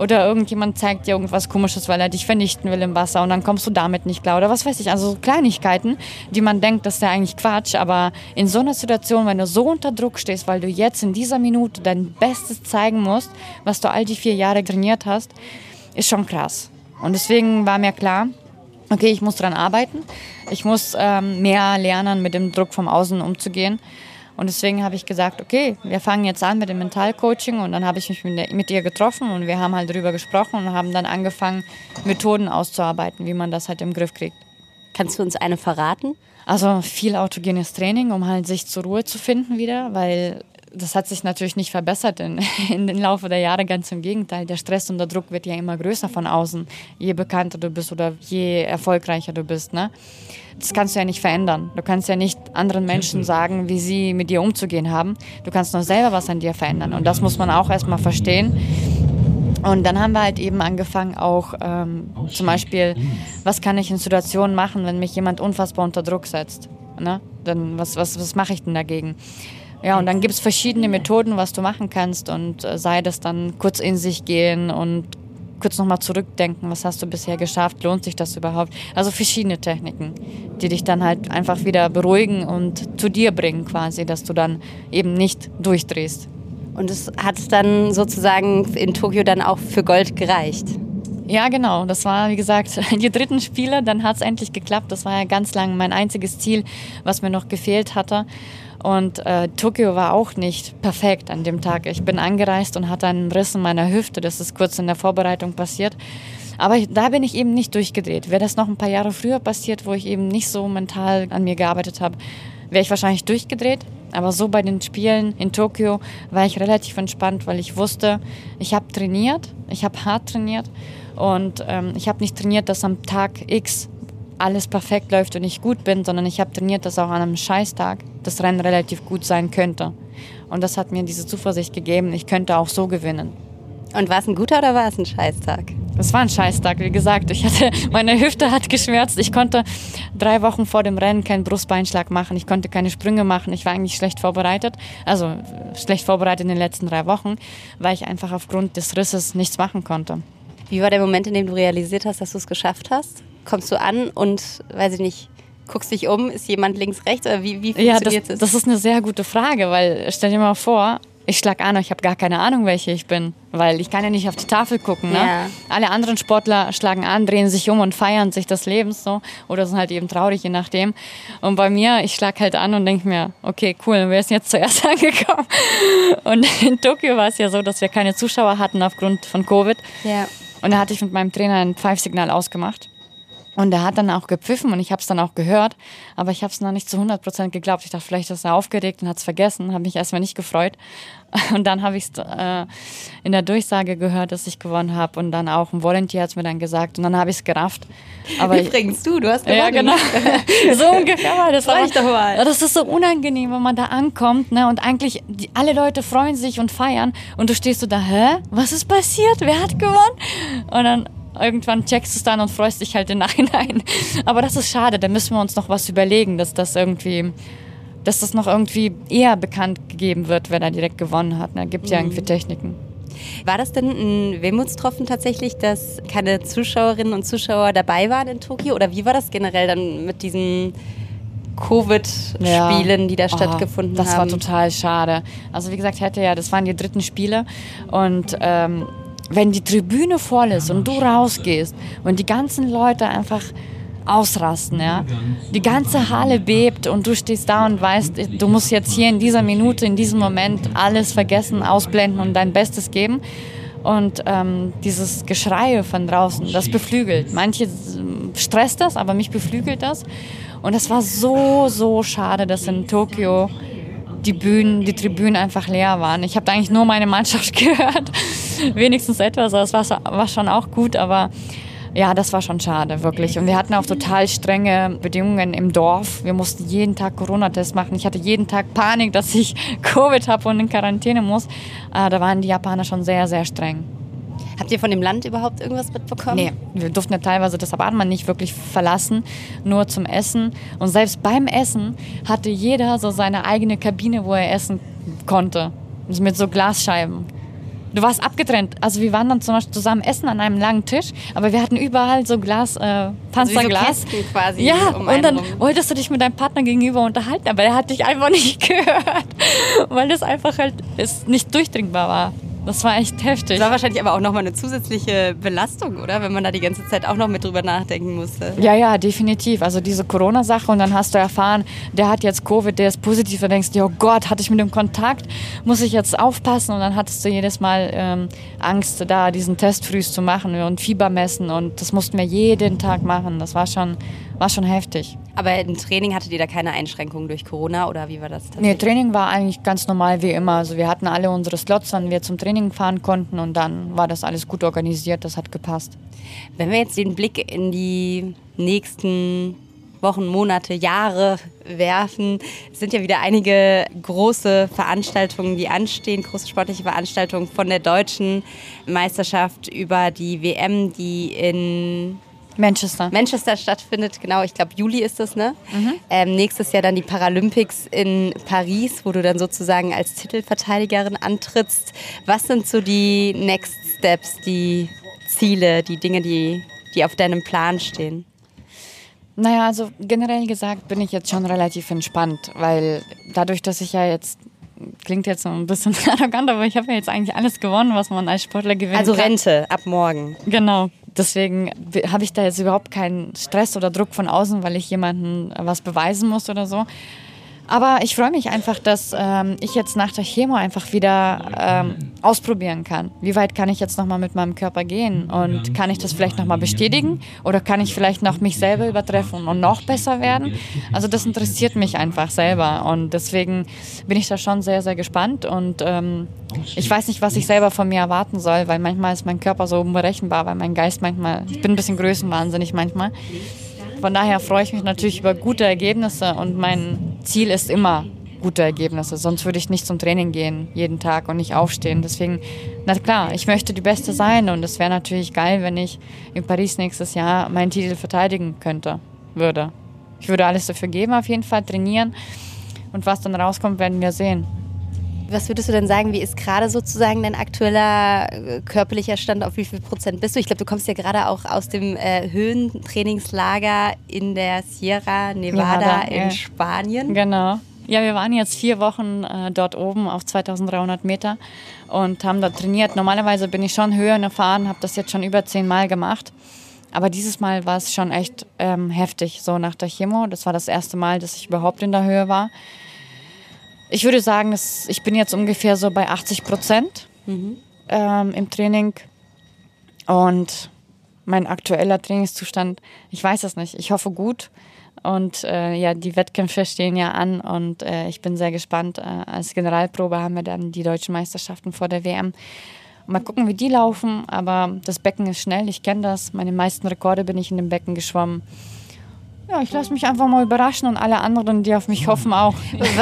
Oder irgendjemand zeigt dir irgendwas Komisches, weil er dich vernichten will im Wasser und dann kommst du damit nicht klar. Oder was weiß ich. Also so Kleinigkeiten, die man denkt, das ist ja eigentlich Quatsch. Aber in so einer Situation, wenn du so unter Druck stehst, weil du jetzt in dieser Minute dein Bestes zeigen musst, was du all die vier Jahre trainiert hast, ist schon krass. Und deswegen war mir klar, okay, ich muss daran arbeiten. Ich muss ähm, mehr lernen, mit dem Druck vom Außen umzugehen. Und deswegen habe ich gesagt, okay, wir fangen jetzt an mit dem Mentalcoaching und dann habe ich mich mit ihr getroffen und wir haben halt darüber gesprochen und haben dann angefangen, Methoden auszuarbeiten, wie man das halt im Griff kriegt. Kannst du uns eine verraten? Also viel autogenes Training, um halt sich zur Ruhe zu finden wieder, weil das hat sich natürlich nicht verbessert in, in den Laufe der Jahre, ganz im Gegenteil. Der Stress und der Druck wird ja immer größer von außen, je bekannter du bist oder je erfolgreicher du bist. Ne? Das kannst du ja nicht verändern. Du kannst ja nicht anderen Menschen sagen, wie sie mit dir umzugehen haben. Du kannst nur selber was an dir verändern. Und das muss man auch erstmal verstehen. Und dann haben wir halt eben angefangen, auch ähm, zum Beispiel, was kann ich in Situationen machen, wenn mich jemand unfassbar unter Druck setzt? Ne? Dann was, was, was mache ich denn dagegen? Ja, und dann gibt es verschiedene Methoden, was du machen kannst und äh, sei das dann kurz in sich gehen und kurz nochmal zurückdenken, was hast du bisher geschafft, lohnt sich das überhaupt? Also verschiedene Techniken, die dich dann halt einfach wieder beruhigen und zu dir bringen quasi, dass du dann eben nicht durchdrehst. Und es hat dann sozusagen in Tokio dann auch für Gold gereicht. Ja, genau. Das war, wie gesagt, die dritten Spiele. Dann hat es endlich geklappt. Das war ja ganz lang mein einziges Ziel, was mir noch gefehlt hatte. Und äh, Tokio war auch nicht perfekt an dem Tag. Ich bin angereist und hatte einen Riss in meiner Hüfte. Das ist kurz in der Vorbereitung passiert. Aber da bin ich eben nicht durchgedreht. Wäre das noch ein paar Jahre früher passiert, wo ich eben nicht so mental an mir gearbeitet habe, wäre ich wahrscheinlich durchgedreht. Aber so bei den Spielen in Tokio war ich relativ entspannt, weil ich wusste, ich habe trainiert, ich habe hart trainiert und ähm, ich habe nicht trainiert, dass am Tag X alles perfekt läuft und ich gut bin, sondern ich habe trainiert, dass auch an einem Scheißtag das Rennen relativ gut sein könnte. Und das hat mir diese Zuversicht gegeben, ich könnte auch so gewinnen. Und war es ein guter oder war es ein Scheißtag? Es war ein Scheißtag, wie gesagt. Ich hatte, meine Hüfte hat geschmerzt. Ich konnte drei Wochen vor dem Rennen keinen Brustbeinschlag machen. Ich konnte keine Sprünge machen. Ich war eigentlich schlecht vorbereitet. Also schlecht vorbereitet in den letzten drei Wochen, weil ich einfach aufgrund des Risses nichts machen konnte. Wie war der Moment, in dem du realisiert hast, dass du es geschafft hast? Kommst du an und, weiß ich nicht, guckst dich um, ist jemand links, rechts oder wie, wie funktioniert ja, das, das ist eine sehr gute Frage, weil stell dir mal vor, ich schlag an, ich habe gar keine Ahnung, welche ich bin, weil ich kann ja nicht auf die Tafel gucken. Ne? Ja. Alle anderen Sportler schlagen an, drehen sich um und feiern sich das Leben so oder sind halt eben traurig, je nachdem. Und bei mir, ich schlag halt an und denke mir, okay, cool, wir sind jetzt zuerst angekommen. Und in Tokio war es ja so, dass wir keine Zuschauer hatten aufgrund von Covid. Ja. Und da hatte ich mit meinem Trainer ein Pfeifsignal ausgemacht. Und er hat dann auch gepfiffen und ich habe es dann auch gehört, aber ich habe es noch nicht zu 100% geglaubt. Ich dachte, vielleicht ist er aufgeregt und hat es vergessen, habe mich erstmal nicht gefreut. Und dann habe ich es äh, in der Durchsage gehört, dass ich gewonnen habe und dann auch ein Volunteer hat es mir dann gesagt und dann habe ich es gerafft. Aber Übrigens, du, du hast gewonnen. Ja, genau. so ungefähr. Das, war, ich doch mal. das ist so unangenehm, wenn man da ankommt ne, und eigentlich die, alle Leute freuen sich und feiern und du stehst so da, hä, was ist passiert? Wer hat gewonnen? Und dann irgendwann checkst du es dann und freust dich halt im Nachhinein. Aber das ist schade, da müssen wir uns noch was überlegen, dass das irgendwie, dass das noch irgendwie eher bekannt gegeben wird, wenn er direkt gewonnen hat. Da ne? gibt ja mhm. irgendwie Techniken. War das denn ein Wehmutstropfen tatsächlich, dass keine Zuschauerinnen und Zuschauer dabei waren in Tokio? Oder wie war das generell dann mit diesen Covid-Spielen, ja. die da oh, stattgefunden das haben? Das war total schade. Also wie gesagt, hätte ja, das waren die dritten Spiele und ähm, wenn die Tribüne voll ist und du rausgehst und die ganzen Leute einfach ausrasten, ja. Die ganze Halle bebt und du stehst da und weißt, du musst jetzt hier in dieser Minute, in diesem Moment alles vergessen, ausblenden und dein Bestes geben. Und ähm, dieses Geschrei von draußen, das beflügelt. Manche stresst das, aber mich beflügelt das. Und es war so, so schade, dass in Tokio die Bühnen, die Tribünen einfach leer waren. Ich habe eigentlich nur meine Mannschaft gehört. Wenigstens etwas, das war, war schon auch gut, aber ja, das war schon schade, wirklich. Und wir hatten auch total strenge Bedingungen im Dorf. Wir mussten jeden Tag Corona-Test machen. Ich hatte jeden Tag Panik, dass ich Covid habe und in Quarantäne muss. Äh, da waren die Japaner schon sehr, sehr streng. Habt ihr von dem Land überhaupt irgendwas mitbekommen? Nee, wir durften ja teilweise das Apartment nicht wirklich verlassen, nur zum Essen. Und selbst beim Essen hatte jeder so seine eigene Kabine, wo er essen konnte. Mit so Glasscheiben. Du warst abgetrennt. Also wir waren dann zum Beispiel zusammen essen an einem langen Tisch, aber wir hatten überall so Glas, äh, Panzerglas. Also so quasi ja, um und dann rum. wolltest du dich mit deinem Partner gegenüber unterhalten, aber er hat dich einfach nicht gehört, weil das einfach halt ist nicht durchdringbar war. Das war echt heftig. Das war wahrscheinlich aber auch nochmal eine zusätzliche Belastung, oder? Wenn man da die ganze Zeit auch noch mit drüber nachdenken musste. Ja, ja, definitiv. Also diese Corona-Sache und dann hast du erfahren, der hat jetzt Covid, der ist positiv. Und denkst dir, oh Gott, hatte ich mit dem Kontakt? Muss ich jetzt aufpassen? Und dann hattest du jedes Mal ähm, Angst, da diesen Test früh zu machen und Fieber messen. Und das mussten wir jeden Tag machen. Das war schon war schon heftig. Aber im Training hattet ihr da keine Einschränkungen durch Corona oder wie war das? Nee, Training war eigentlich ganz normal wie immer. Also wir hatten alle unsere Slots, wann wir zum Training fahren konnten und dann war das alles gut organisiert, das hat gepasst. Wenn wir jetzt den Blick in die nächsten Wochen, Monate, Jahre werfen. Es sind ja wieder einige große Veranstaltungen, die anstehen, große sportliche Veranstaltungen von der deutschen Meisterschaft über die WM, die in Manchester. Manchester stattfindet, genau, ich glaube Juli ist das, ne? Mhm. Ähm, nächstes Jahr dann die Paralympics in Paris, wo du dann sozusagen als Titelverteidigerin antrittst. Was sind so die Next Steps, die Ziele, die Dinge, die, die auf deinem Plan stehen? Naja, also generell gesagt bin ich jetzt schon relativ entspannt, weil dadurch, dass ich ja jetzt klingt jetzt so ein bisschen arrogant, aber ich habe ja jetzt eigentlich alles gewonnen, was man als Sportler gewinnt. Also Rente ab morgen. Genau. Deswegen habe ich da jetzt überhaupt keinen Stress oder Druck von außen, weil ich jemandem was beweisen muss oder so. Aber ich freue mich einfach, dass ähm, ich jetzt nach der Chemo einfach wieder ähm, ausprobieren kann. Wie weit kann ich jetzt nochmal mit meinem Körper gehen? Und kann ich das vielleicht nochmal bestätigen? Oder kann ich vielleicht noch mich selber übertreffen und noch besser werden? Also das interessiert mich einfach selber. Und deswegen bin ich da schon sehr, sehr gespannt. Und ähm, ich weiß nicht, was ich selber von mir erwarten soll, weil manchmal ist mein Körper so unberechenbar, weil mein Geist manchmal, ich bin ein bisschen größenwahnsinnig manchmal. von daher freue ich mich natürlich über gute Ergebnisse und mein Ziel ist immer gute Ergebnisse. Sonst würde ich nicht zum Training gehen jeden Tag und nicht aufstehen. Deswegen, na klar, ich möchte die Beste sein und es wäre natürlich geil, wenn ich in Paris nächstes Jahr meinen Titel verteidigen könnte, würde. Ich würde alles dafür geben, auf jeden Fall trainieren und was dann rauskommt, werden wir sehen. Was würdest du denn sagen, wie ist gerade sozusagen dein aktueller äh, körperlicher Stand? Auf wie viel Prozent bist du? Ich glaube, du kommst ja gerade auch aus dem äh, Höhentrainingslager in der Sierra Nevada Nevada, in ja. Spanien. Genau. Ja, wir waren jetzt vier Wochen äh, dort oben auf 2300 Meter und haben dort trainiert. Normalerweise bin ich schon höher erfahren, habe das jetzt schon über zehn Mal gemacht. Aber dieses Mal war es schon echt ähm, heftig, so nach der Chemo. Das war das erste Mal, dass ich überhaupt in der Höhe war. Ich würde sagen, dass ich bin jetzt ungefähr so bei 80 Prozent mhm. ähm, im Training. Und mein aktueller Trainingszustand, ich weiß es nicht. Ich hoffe gut. Und äh, ja, die Wettkämpfe stehen ja an und äh, ich bin sehr gespannt. Äh, als Generalprobe haben wir dann die deutschen Meisterschaften vor der WM. Mal gucken, wie die laufen, aber das Becken ist schnell, ich kenne das. Meine meisten Rekorde bin ich in dem Becken geschwommen. Ja, ich lasse mich einfach mal überraschen und alle anderen, die auf mich hoffen, auch.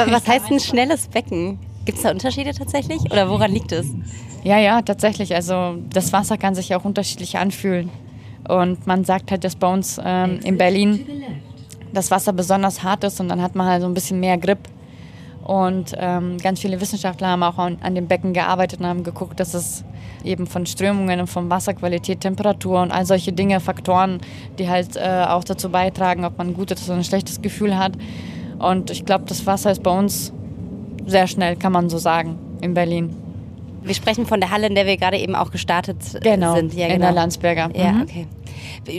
Was heißt ein schnelles Becken? Gibt es da Unterschiede tatsächlich oder woran liegt es? Ja, ja, tatsächlich. Also das Wasser kann sich auch unterschiedlich anfühlen. Und man sagt halt, dass bei uns ähm, in Berlin das Wasser besonders hart ist und dann hat man halt so ein bisschen mehr Grip. Und ähm, ganz viele Wissenschaftler haben auch an, an, dem Becken gearbeitet und haben geguckt, dass es eben von Strömungen und von Wasserqualität, Temperatur und all solche Dinge, Faktoren, die halt äh, auch dazu beitragen, ob man ein gutes oder ein schlechtes Gefühl hat. Und ich glaube, das Wasser ist bei uns sehr schnell, kann man so sagen, in Berlin. Wir sprechen von der Halle, in der wir gerade eben auch gestartet genau, sind. Ja, genau, in der Landsberger. Ja, mhm. okay.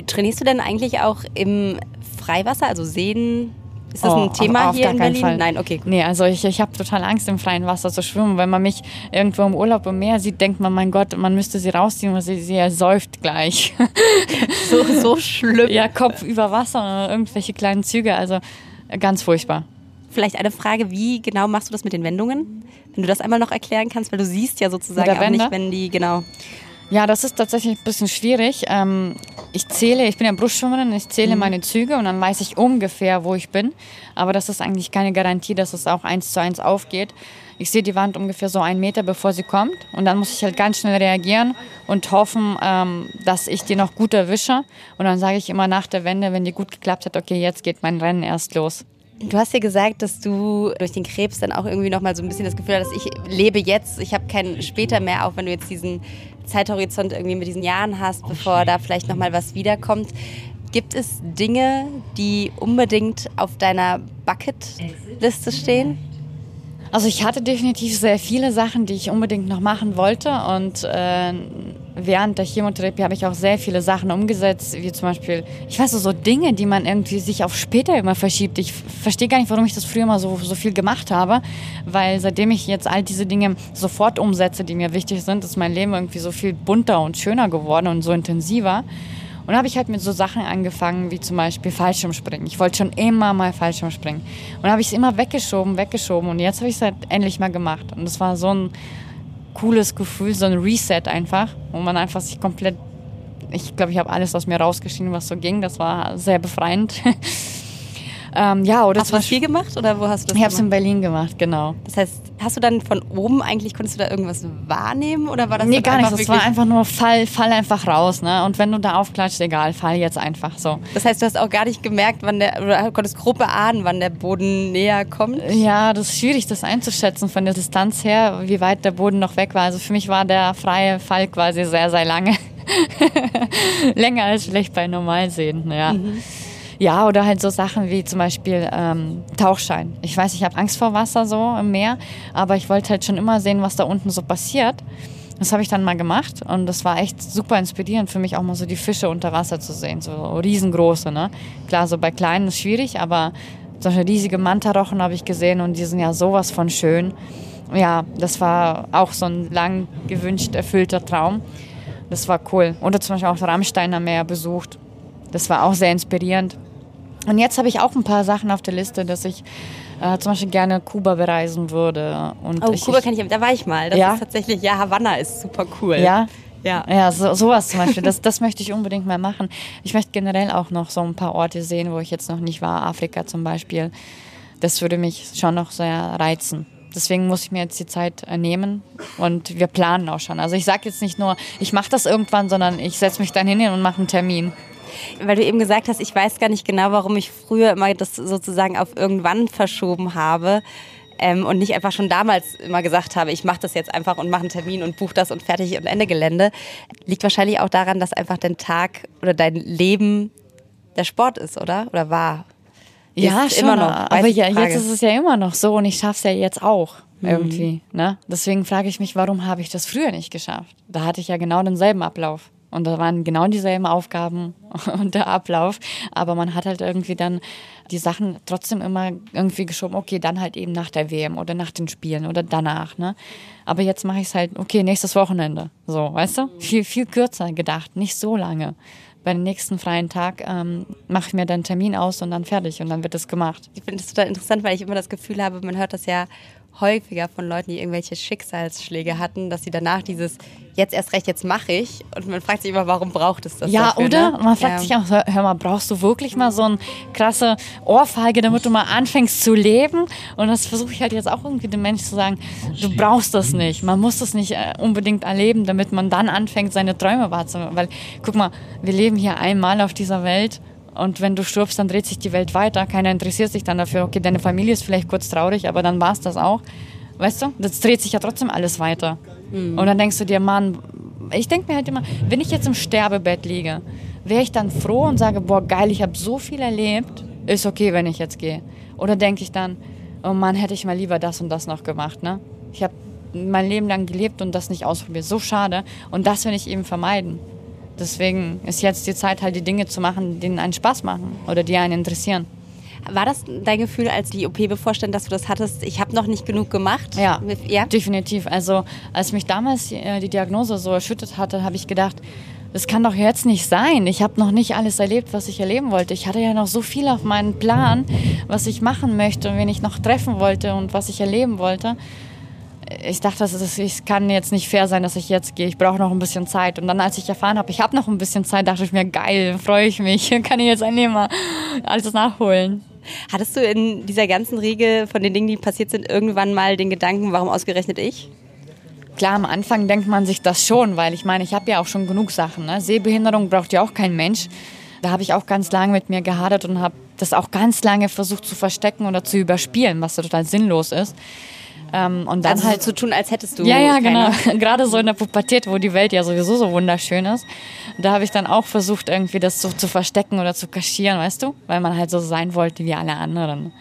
Trainierst du denn eigentlich auch im Freiwasser, also Seen, ist das oh, ein Thema auf, hier auf in Berlin? Fall. Nein, okay. Gut. Nee, also ich, ich habe total Angst, im freien Wasser zu schwimmen. Wenn man mich irgendwo im Urlaub im Meer sieht, denkt man, mein Gott, man müsste sie rausziehen, weil sie, sie ersäuft gleich. so, so schlimm. Ja, Kopf über Wasser und irgendwelche kleinen Züge. Also ganz furchtbar. Vielleicht eine Frage, wie genau machst du das mit den Wendungen? Wenn du das einmal noch erklären kannst, weil du siehst ja sozusagen auch nicht, wenn die, genau. Ja, das ist tatsächlich ein bisschen schwierig. Ähm, ich zähle, ich bin ja Brustschwimmerin, ich zähle mhm. meine Züge und dann weiß ich ungefähr, wo ich bin. Aber das ist eigentlich keine Garantie, dass es auch eins zu eins aufgeht. Ich sehe die Wand ungefähr so einen Meter, bevor sie kommt. Und dann muss ich halt ganz schnell reagieren und hoffen, ähm, dass ich die noch gut erwische. Und dann sage ich immer nach der Wende, wenn die gut geklappt hat, okay, jetzt geht mein Rennen erst los. Du hast ja gesagt, dass du durch den Krebs dann auch irgendwie noch mal so ein bisschen das Gefühl hast, ich lebe jetzt, ich habe kein später mehr, auch wenn du jetzt diesen Zeithorizont irgendwie mit diesen Jahren hast, bevor da vielleicht noch mal was wiederkommt. Gibt es Dinge, die unbedingt auf deiner Bucketliste stehen? Also ich hatte definitiv sehr viele Sachen, die ich unbedingt noch machen wollte und äh, während der Chemotherapie habe ich auch sehr viele Sachen umgesetzt, wie zum Beispiel, ich weiß so, so Dinge, die man irgendwie sich auf später immer verschiebt. Ich verstehe gar nicht, warum ich das früher mal so, so viel gemacht habe, weil seitdem ich jetzt all diese Dinge sofort umsetze, die mir wichtig sind, ist mein Leben irgendwie so viel bunter und schöner geworden und so intensiver. Und habe ich halt mit so Sachen angefangen, wie zum Beispiel Fallschirmspringen. Ich wollte schon immer mal Fallschirmspringen. Und habe ich es immer weggeschoben, weggeschoben. Und jetzt habe ich es halt endlich mal gemacht. Und das war so ein cooles Gefühl, so ein Reset einfach, wo man einfach sich komplett, ich glaube, ich habe alles aus mir rausgeschrieben, was so ging. Das war sehr befreiend. Ähm, ja, oder hast du das viel gemacht oder wo hast du das Ich habe es in Berlin gemacht, genau. Das heißt, hast du dann von oben eigentlich, konntest du da irgendwas wahrnehmen oder war das Nee, gar nicht. Es war einfach nur Fall, fall einfach raus. Ne? Und wenn du da aufklatscht, egal, fall jetzt einfach so. Das heißt, du hast auch gar nicht gemerkt, wann der, oder konntest grob erahnen, wann der Boden näher kommt? Ja, das ist schwierig, das einzuschätzen von der Distanz her, wie weit der Boden noch weg war. Also für mich war der freie Fall quasi sehr, sehr lange. Länger als schlecht bei Normalsehen, ja. Mhm. Ja, oder halt so Sachen wie zum Beispiel ähm, Tauchschein. Ich weiß, ich habe Angst vor Wasser so im Meer, aber ich wollte halt schon immer sehen, was da unten so passiert. Das habe ich dann mal gemacht und das war echt super inspirierend für mich auch mal so die Fische unter Wasser zu sehen, so riesengroße. Ne? Klar, so bei kleinen ist schwierig, aber zum Beispiel riesige Mantarochen habe ich gesehen und die sind ja sowas von schön. Ja, das war auch so ein lang gewünscht erfüllter Traum. Das war cool. Oder zum Beispiel auch Rammsteiner Meer besucht. Das war auch sehr inspirierend. Und jetzt habe ich auch ein paar Sachen auf der Liste, dass ich äh, zum Beispiel gerne Kuba bereisen würde. Und oh, ich, Kuba kann ich, da war ich mal. Das ja? ist tatsächlich, ja, Havanna ist super cool. Ja, Ja, ja so, sowas zum Beispiel. Das, das möchte ich unbedingt mal machen. Ich möchte generell auch noch so ein paar Orte sehen, wo ich jetzt noch nicht war. Afrika zum Beispiel. Das würde mich schon noch sehr reizen. Deswegen muss ich mir jetzt die Zeit äh, nehmen und wir planen auch schon. Also ich sage jetzt nicht nur, ich mache das irgendwann, sondern ich setze mich dann hin und mache einen Termin. Weil du eben gesagt hast, ich weiß gar nicht genau, warum ich früher immer das sozusagen auf irgendwann verschoben habe ähm, und nicht einfach schon damals immer gesagt habe, ich mache das jetzt einfach und mache einen Termin und buche das und fertig und Ende Gelände. Liegt wahrscheinlich auch daran, dass einfach dein Tag oder dein Leben der Sport ist, oder? Oder war? Ja, schon, immer noch. Aber ja, jetzt ist es ja immer noch so und ich schaffe es ja jetzt auch mhm. irgendwie. Ne? Deswegen frage ich mich, warum habe ich das früher nicht geschafft? Da hatte ich ja genau denselben Ablauf. Und da waren genau dieselben Aufgaben und der Ablauf. Aber man hat halt irgendwie dann die Sachen trotzdem immer irgendwie geschoben, okay, dann halt eben nach der WM oder nach den Spielen oder danach. Ne? Aber jetzt mache ich es halt, okay, nächstes Wochenende. So, weißt du? Viel, viel kürzer gedacht, nicht so lange bei dem nächsten freien Tag ähm, mache ich mir dann einen Termin aus und dann fertig und dann wird es gemacht. Ich finde das total interessant, weil ich immer das Gefühl habe, man hört das ja häufiger von Leuten, die irgendwelche Schicksalsschläge hatten, dass sie danach dieses jetzt erst recht, jetzt mache ich und man fragt sich immer, warum braucht es das? Ja, dafür, oder? Ne? Man fragt ja. sich auch, hör mal, brauchst du wirklich mal so eine krasse Ohrfeige, damit du mal anfängst zu leben? Und das versuche ich halt jetzt auch irgendwie dem Menschen zu sagen, du brauchst das nicht. Man muss das nicht äh, unbedingt erleben, damit man dann anfängt, seine Träume wahrzunehmen. Weil, guck mal, wir leben hier einmal auf dieser Welt und wenn du stirbst, dann dreht sich die Welt weiter. Keiner interessiert sich dann dafür. Okay, deine Familie ist vielleicht kurz traurig, aber dann war es das auch. Weißt du? Das dreht sich ja trotzdem alles weiter. Mhm. Und dann denkst du dir, Mann, ich denke mir halt immer, wenn ich jetzt im Sterbebett liege, wäre ich dann froh und sage, boah, geil, ich habe so viel erlebt, ist okay, wenn ich jetzt gehe. Oder denke ich dann, oh Mann, hätte ich mal lieber das und das noch gemacht, ne? Ich habe mein Leben lang gelebt und das nicht ausprobiert. So schade. Und das will ich eben vermeiden. Deswegen ist jetzt die Zeit, halt die Dinge zu machen, die einen Spaß machen oder die einen interessieren. War das dein Gefühl, als die OP bevorstand, dass du das hattest, ich habe noch nicht genug gemacht? Ja, ja, definitiv. Also als mich damals äh, die Diagnose so erschüttert hatte, habe ich gedacht, das kann doch jetzt nicht sein. Ich habe noch nicht alles erlebt, was ich erleben wollte. Ich hatte ja noch so viel auf meinem Plan, was ich machen möchte und wen ich noch treffen wollte und was ich erleben wollte ich dachte, es kann jetzt nicht fair sein, dass ich jetzt gehe. Ich brauche noch ein bisschen Zeit. Und dann, als ich erfahren habe, ich habe noch ein bisschen Zeit, dachte ich mir, geil, freue ich mich. Kann ich jetzt endlich mal alles nachholen. Hattest du in dieser ganzen Regel von den Dingen, die passiert sind, irgendwann mal den Gedanken, warum ausgerechnet ich? Klar, am Anfang denkt man sich das schon, weil ich meine, ich habe ja auch schon genug Sachen. Ne? Sehbehinderung braucht ja auch kein Mensch. Da habe ich auch ganz lange mit mir gehadert und habe das auch ganz lange versucht zu verstecken oder zu überspielen, was total sinnlos ist. Ähm, und dann also halt so tun, als hättest du. Ja, ja, genau. Gerade so in der Pubertät, wo die Welt ja sowieso so wunderschön ist. Da habe ich dann auch versucht, irgendwie das so zu verstecken oder zu kaschieren, weißt du? Weil man halt so sein wollte wie alle anderen.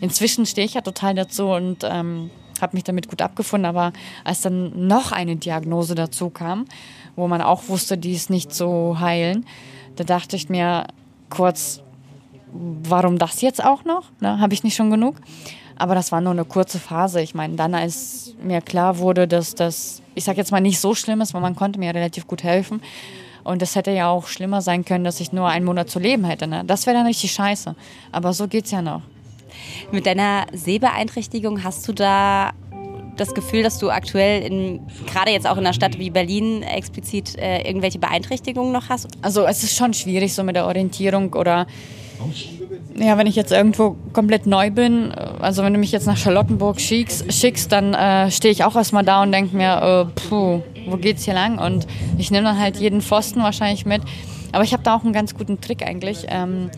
Inzwischen stehe ich ja total dazu und ähm, habe mich damit gut abgefunden. Aber als dann noch eine Diagnose dazu kam, wo man auch wusste, die ist nicht zu heilen, da dachte ich mir kurz, warum das jetzt auch noch? Ne? Habe ich nicht schon genug? Aber das war nur eine kurze Phase. Ich meine, dann als mir klar wurde, dass das, ich sag jetzt mal, nicht so schlimm ist, weil man konnte mir relativ gut helfen. Und es hätte ja auch schlimmer sein können, dass ich nur einen Monat zu leben hätte. Ne? Das wäre dann richtig scheiße. Aber so geht's ja noch. Mit deiner Sehbeeinträchtigung hast du da das Gefühl, dass du aktuell in, gerade jetzt auch in einer Stadt wie Berlin explizit äh, irgendwelche Beeinträchtigungen noch hast? Also es ist schon schwierig so mit der Orientierung oder ja, wenn ich jetzt irgendwo komplett neu bin, also wenn du mich jetzt nach Charlottenburg schickst, schickst dann äh, stehe ich auch erstmal da und denke mir, äh, puh, wo geht's hier lang? Und ich nehme dann halt jeden Pfosten wahrscheinlich mit. Aber ich habe da auch einen ganz guten Trick eigentlich. Ähm,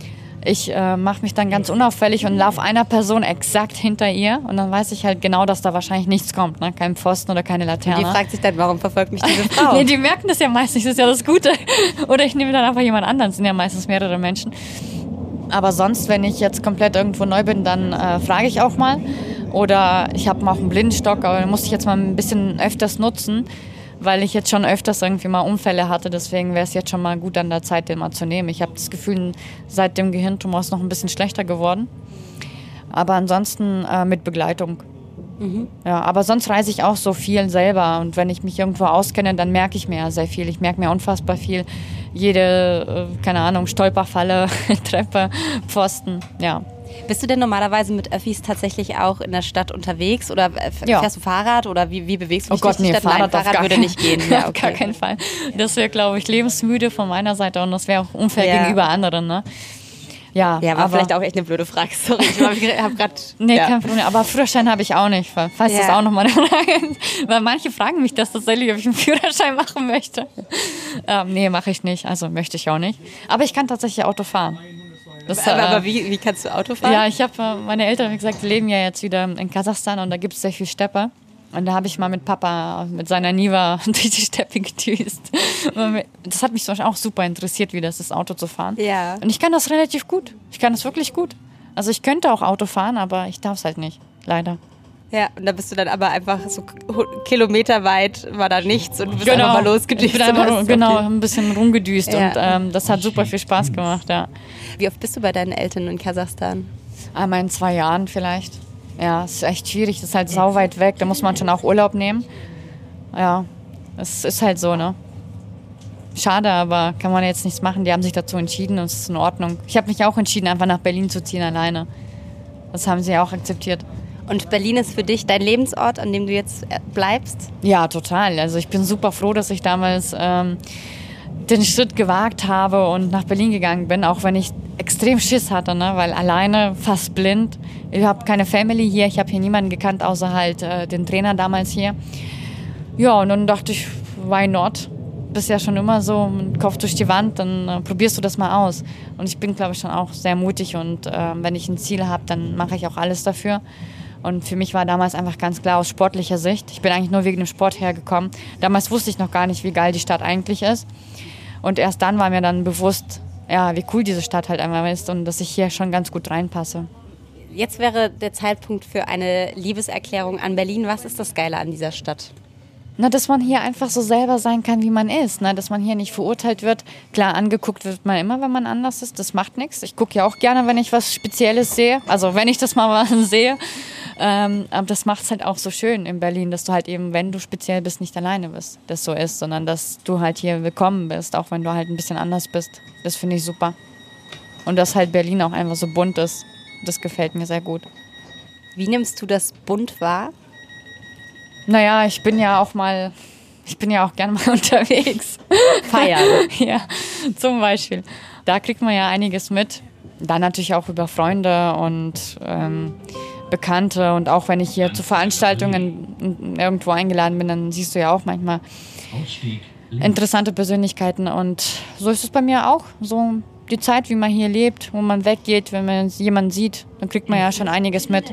ich äh, mache mich dann ganz unauffällig und laufe einer Person exakt hinter ihr und dann weiß ich halt genau, dass da wahrscheinlich nichts kommt, ne? kein Pfosten oder keine Laterne. Und die fragt sich dann, warum verfolgt mich diese Frau? nee, die merken das ja meistens, das ist ja das Gute. Oder ich nehme dann einfach jemand anderen, es sind ja meistens mehrere Menschen. Aber sonst, wenn ich jetzt komplett irgendwo neu bin, dann äh, frage ich auch mal. Oder ich habe auch einen Blindenstock, aber den muss ich jetzt mal ein bisschen öfters nutzen, weil ich jetzt schon öfters irgendwie mal Unfälle hatte. Deswegen wäre es jetzt schon mal gut an der Zeit, den mal zu nehmen. Ich habe das Gefühl, seit dem Gehirntumor ist noch ein bisschen schlechter geworden. Aber ansonsten äh, mit Begleitung. Mhm. Ja, aber sonst reise ich auch so viel selber und wenn ich mich irgendwo auskenne, dann merke ich mir ja sehr viel. Ich merke mir unfassbar viel. Jede, äh, keine Ahnung, Stolperfalle, Treppe, Pfosten, ja. Bist du denn normalerweise mit Öffis tatsächlich auch in der Stadt unterwegs oder ja. fährst du Fahrrad oder wie, wie bewegst du dich? Oh Gott, nee, Stadt? Fahrrad, Nein, Fahrrad würde nicht gehen. Ja, okay. Auf gar keinen Fall. Das wäre, glaube ich, lebensmüde von meiner Seite und das wäre auch unfair ja. gegenüber anderen. Ne? Ja, ja, war aber vielleicht auch echt eine blöde Frage. Sorry, ich habe gerade. nee, ja. kein Problem. Aber Führerschein habe ich auch nicht, falls ja. das auch nochmal eine Frage ist. Weil manche fragen mich das tatsächlich, ob ich einen Führerschein machen möchte. Ähm, nee, mache ich nicht. Also möchte ich auch nicht. Aber ich kann tatsächlich Auto fahren. Das, aber, äh, aber wie, wie, kannst du Auto fahren? Ja, ich habe, äh, meine Eltern, wie gesagt, leben ja jetzt wieder in Kasachstan und da gibt es sehr viel Steppe. Und da habe ich mal mit Papa, mit seiner Niva durch die Steppe gedüst. Das hat mich zum Beispiel auch super interessiert, wie das ist, Auto zu fahren. Ja. Und ich kann das relativ gut. Ich kann das wirklich gut. Also ich könnte auch Auto fahren, aber ich darf es halt nicht. Leider. Ja, und da bist du dann aber einfach so kilometerweit war da nichts und du bist genau. einfach mal losgedüst. Ich bin einfach, genau, ein bisschen rumgedüst ja. und ähm, das hat super viel Spaß gemacht, ja. Wie oft bist du bei deinen Eltern in Kasachstan? Einmal in zwei Jahren vielleicht. Ja, es ist echt schwierig, das ist halt sau weit weg, da muss man schon auch Urlaub nehmen. Ja, es ist halt so, ne? Schade, aber kann man jetzt nichts machen. Die haben sich dazu entschieden und es ist in Ordnung. Ich habe mich auch entschieden, einfach nach Berlin zu ziehen alleine. Das haben sie auch akzeptiert. Und Berlin ist für dich dein Lebensort, an dem du jetzt äh, bleibst? Ja, total. Also ich bin super froh, dass ich damals ähm, den Schritt gewagt habe und nach Berlin gegangen bin, auch wenn ich extrem Schiss hatte, ne? weil alleine, fast blind. Ich habe keine Family hier, ich habe hier niemanden gekannt, außer halt äh, den Trainer damals hier. Ja, und dann dachte ich, why not? Bist ja schon immer so Kopf durch die Wand, dann äh, probierst du das mal aus. Und ich bin, glaube ich, schon auch sehr mutig und äh, wenn ich ein Ziel habe, dann mache ich auch alles dafür. Und für mich war damals einfach ganz klar aus sportlicher Sicht. Ich bin eigentlich nur wegen dem Sport hergekommen. Damals wusste ich noch gar nicht, wie geil die Stadt eigentlich ist. Und erst dann war mir dann bewusst, ja, wie cool diese Stadt halt einmal ist und dass ich hier schon ganz gut reinpasse. Jetzt wäre der Zeitpunkt für eine Liebeserklärung an Berlin. Was ist das Geile an dieser Stadt? Na, dass man hier einfach so selber sein kann, wie man ist. Na, dass man hier nicht verurteilt wird. Klar, angeguckt wird man immer, wenn man anders ist. Das macht nichts. Ich gucke ja auch gerne, wenn ich was Spezielles sehe. Also wenn ich das mal sehe. Ähm, aber das macht es halt auch so schön in Berlin, dass du halt eben, wenn du speziell bist, nicht alleine bist, das so ist, sondern dass du halt hier willkommen bist, auch wenn du halt ein bisschen anders bist. Das finde ich super. Und dass halt Berlin auch einfach so bunt ist, das gefällt mir sehr gut. Wie nimmst du das bunt wahr? Naja, ich bin ja auch mal, ich bin ja auch gerne mal unterwegs. Feiern. ja, zum Beispiel. Da kriegt man ja einiges mit. Dann natürlich auch über Freunde und ähm, Bekannte. Und auch wenn ich hier zu Veranstaltungen irgendwo eingeladen bin, dann siehst du ja auch manchmal interessante Persönlichkeiten. Und so ist es bei mir auch. So die Zeit, wie man hier lebt, wo man weggeht, wenn man jemanden sieht, dann kriegt man ja schon einiges mit.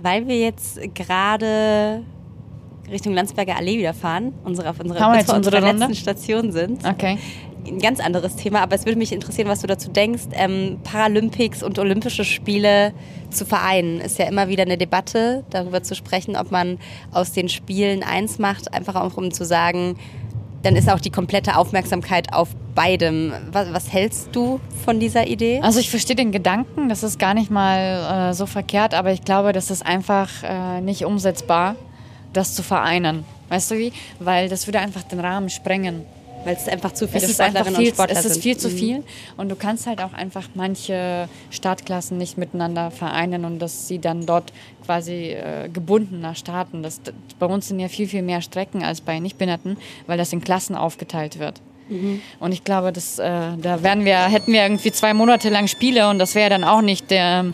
Weil wir jetzt gerade Richtung Landsberger Allee wieder fahren, unsere, auf unserer, Haben wir jetzt unsere letzten Station sind. Okay. Ein ganz anderes Thema, aber es würde mich interessieren, was du dazu denkst. Ähm, Paralympics und Olympische Spiele zu vereinen, ist ja immer wieder eine Debatte, darüber zu sprechen, ob man aus den Spielen eins macht, einfach auch um zu sagen, dann ist auch die komplette Aufmerksamkeit auf beidem. Was, was, hältst du von dieser Idee? Also ich verstehe den Gedanken, das ist gar nicht mal äh, so verkehrt, aber ich glaube, das ist einfach äh, nicht umsetzbar, das zu vereinen. Weißt du wie? Weil das würde einfach den Rahmen sprengen. Weil es einfach zu viele Sportlerinnen viel, und Sportler sind. Es ist viel zu mhm. viel und du kannst halt auch einfach manche Startklassen nicht miteinander vereinen und dass sie dann dort quasi äh, gebundener starten. Das, das, bei uns sind ja viel, viel mehr Strecken als bei Nichtbehinderten, weil das in Klassen aufgeteilt wird. Mhm. Und ich glaube, das, äh, da werden wir, hätten wir irgendwie zwei Monate lang Spiele und das wäre dann auch nicht der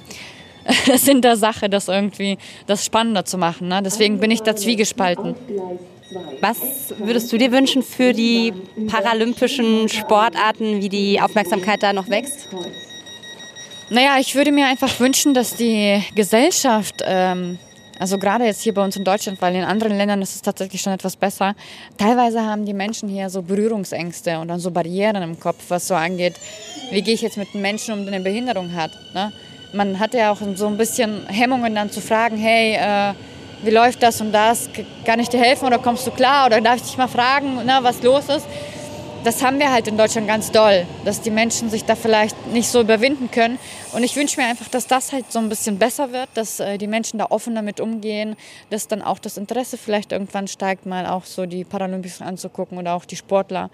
Sinn der Sache, das irgendwie das spannender zu machen. Ne? Deswegen bin ich da zwiegespalten. Was würdest du dir wünschen für die paralympischen Sportarten, wie die Aufmerksamkeit da noch wächst? Naja, ich würde mir einfach wünschen, dass die Gesellschaft, ähm, also gerade jetzt hier bei uns in Deutschland, weil in anderen Ländern ist es tatsächlich schon etwas besser, teilweise haben die Menschen hier so Berührungsängste und dann so Barrieren im Kopf, was so angeht, wie gehe ich jetzt mit einem Menschen um, der eine Behinderung hat. Ne? Man hat ja auch so ein bisschen Hemmungen dann zu fragen, hey, äh, wie läuft das und das, kann ich dir helfen oder kommst du klar oder darf ich dich mal fragen, na, was los ist. Das haben wir halt in Deutschland ganz doll, dass die Menschen sich da vielleicht nicht so überwinden können. Und ich wünsche mir einfach, dass das halt so ein bisschen besser wird, dass äh, die Menschen da offen damit umgehen, dass dann auch das Interesse vielleicht irgendwann steigt, mal auch so die Paralympics anzugucken oder auch die Sportler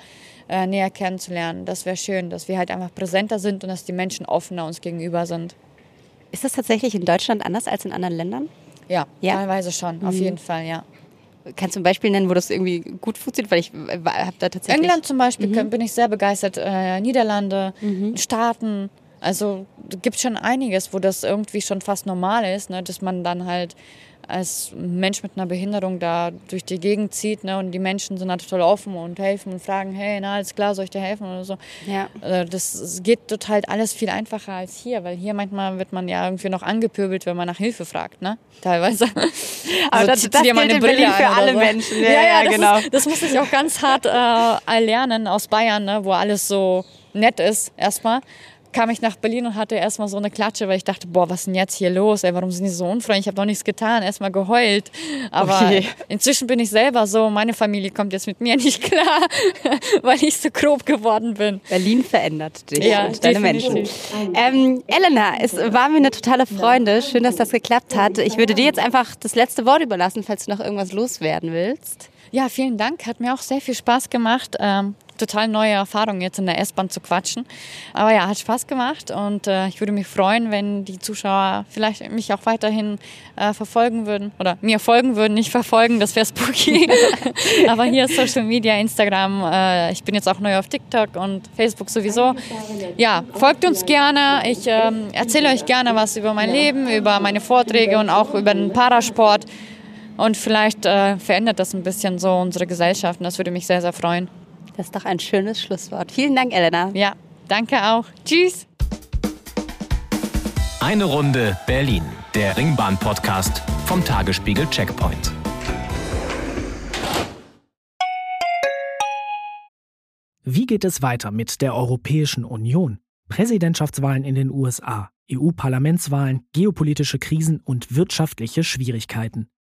äh, näher kennenzulernen. Das wäre schön, dass wir halt einfach präsenter sind und dass die Menschen offener uns gegenüber sind. Ist das tatsächlich in Deutschland anders als in anderen Ländern? Ja, ja? teilweise schon, mhm. auf jeden Fall, ja. Kannst du ein Beispiel nennen, wo das irgendwie gut funktioniert? Weil ich habe da tatsächlich. England zum Beispiel mhm. bin ich sehr begeistert. Äh, Niederlande, mhm. Staaten. Also gibt schon einiges, wo das irgendwie schon fast normal ist, ne, dass man dann halt als Mensch mit einer Behinderung da durch die Gegend zieht ne, und die Menschen sind halt total offen und helfen und fragen, hey, na, alles klar, soll ich dir helfen oder so. Ja. Also das geht total alles viel einfacher als hier, weil hier manchmal wird man ja irgendwie noch angepöbelt, wenn man nach Hilfe fragt, ne? Teilweise. Aber also, das, das gilt in Berlin für alle so. Menschen. Ja, ja, ja das genau. Ist, das muss ich auch ganz hart äh, lernen aus Bayern, ne, wo alles so nett ist erstmal kam ich nach Berlin und hatte erstmal so eine Klatsche, weil ich dachte, boah, was ist denn jetzt hier los? Ey, warum sind die so unfreundlich? Ich habe doch nichts getan, erstmal geheult. Aber okay. inzwischen bin ich selber so, meine Familie kommt jetzt mit mir nicht klar, weil ich so grob geworden bin. Berlin verändert dich ja, und deine Menschen. Ähm, Elena, es war mir eine totale Freude. Schön, dass das geklappt hat. Ich würde dir jetzt einfach das letzte Wort überlassen, falls du noch irgendwas loswerden willst. Ja, vielen Dank. Hat mir auch sehr viel Spaß gemacht. Ähm, total neue Erfahrung, jetzt in der S-Bahn zu quatschen. Aber ja, hat Spaß gemacht und äh, ich würde mich freuen, wenn die Zuschauer vielleicht mich auch weiterhin äh, verfolgen würden oder mir folgen würden, nicht verfolgen, das wäre spooky. Aber hier Social Media, Instagram, äh, ich bin jetzt auch neu auf TikTok und Facebook sowieso. Ja, folgt uns gerne. Ich ähm, erzähle euch gerne was über mein Leben, über meine Vorträge und auch über den Parasport. Und vielleicht äh, verändert das ein bisschen so unsere Gesellschaft und das würde mich sehr, sehr freuen. Das ist doch ein schönes Schlusswort. Vielen Dank, Elena. Ja, danke auch. Tschüss. Eine Runde Berlin, der Ringbahn-Podcast vom Tagesspiegel Checkpoint. Wie geht es weiter mit der Europäischen Union? Präsidentschaftswahlen in den USA, EU-Parlamentswahlen, geopolitische Krisen und wirtschaftliche Schwierigkeiten.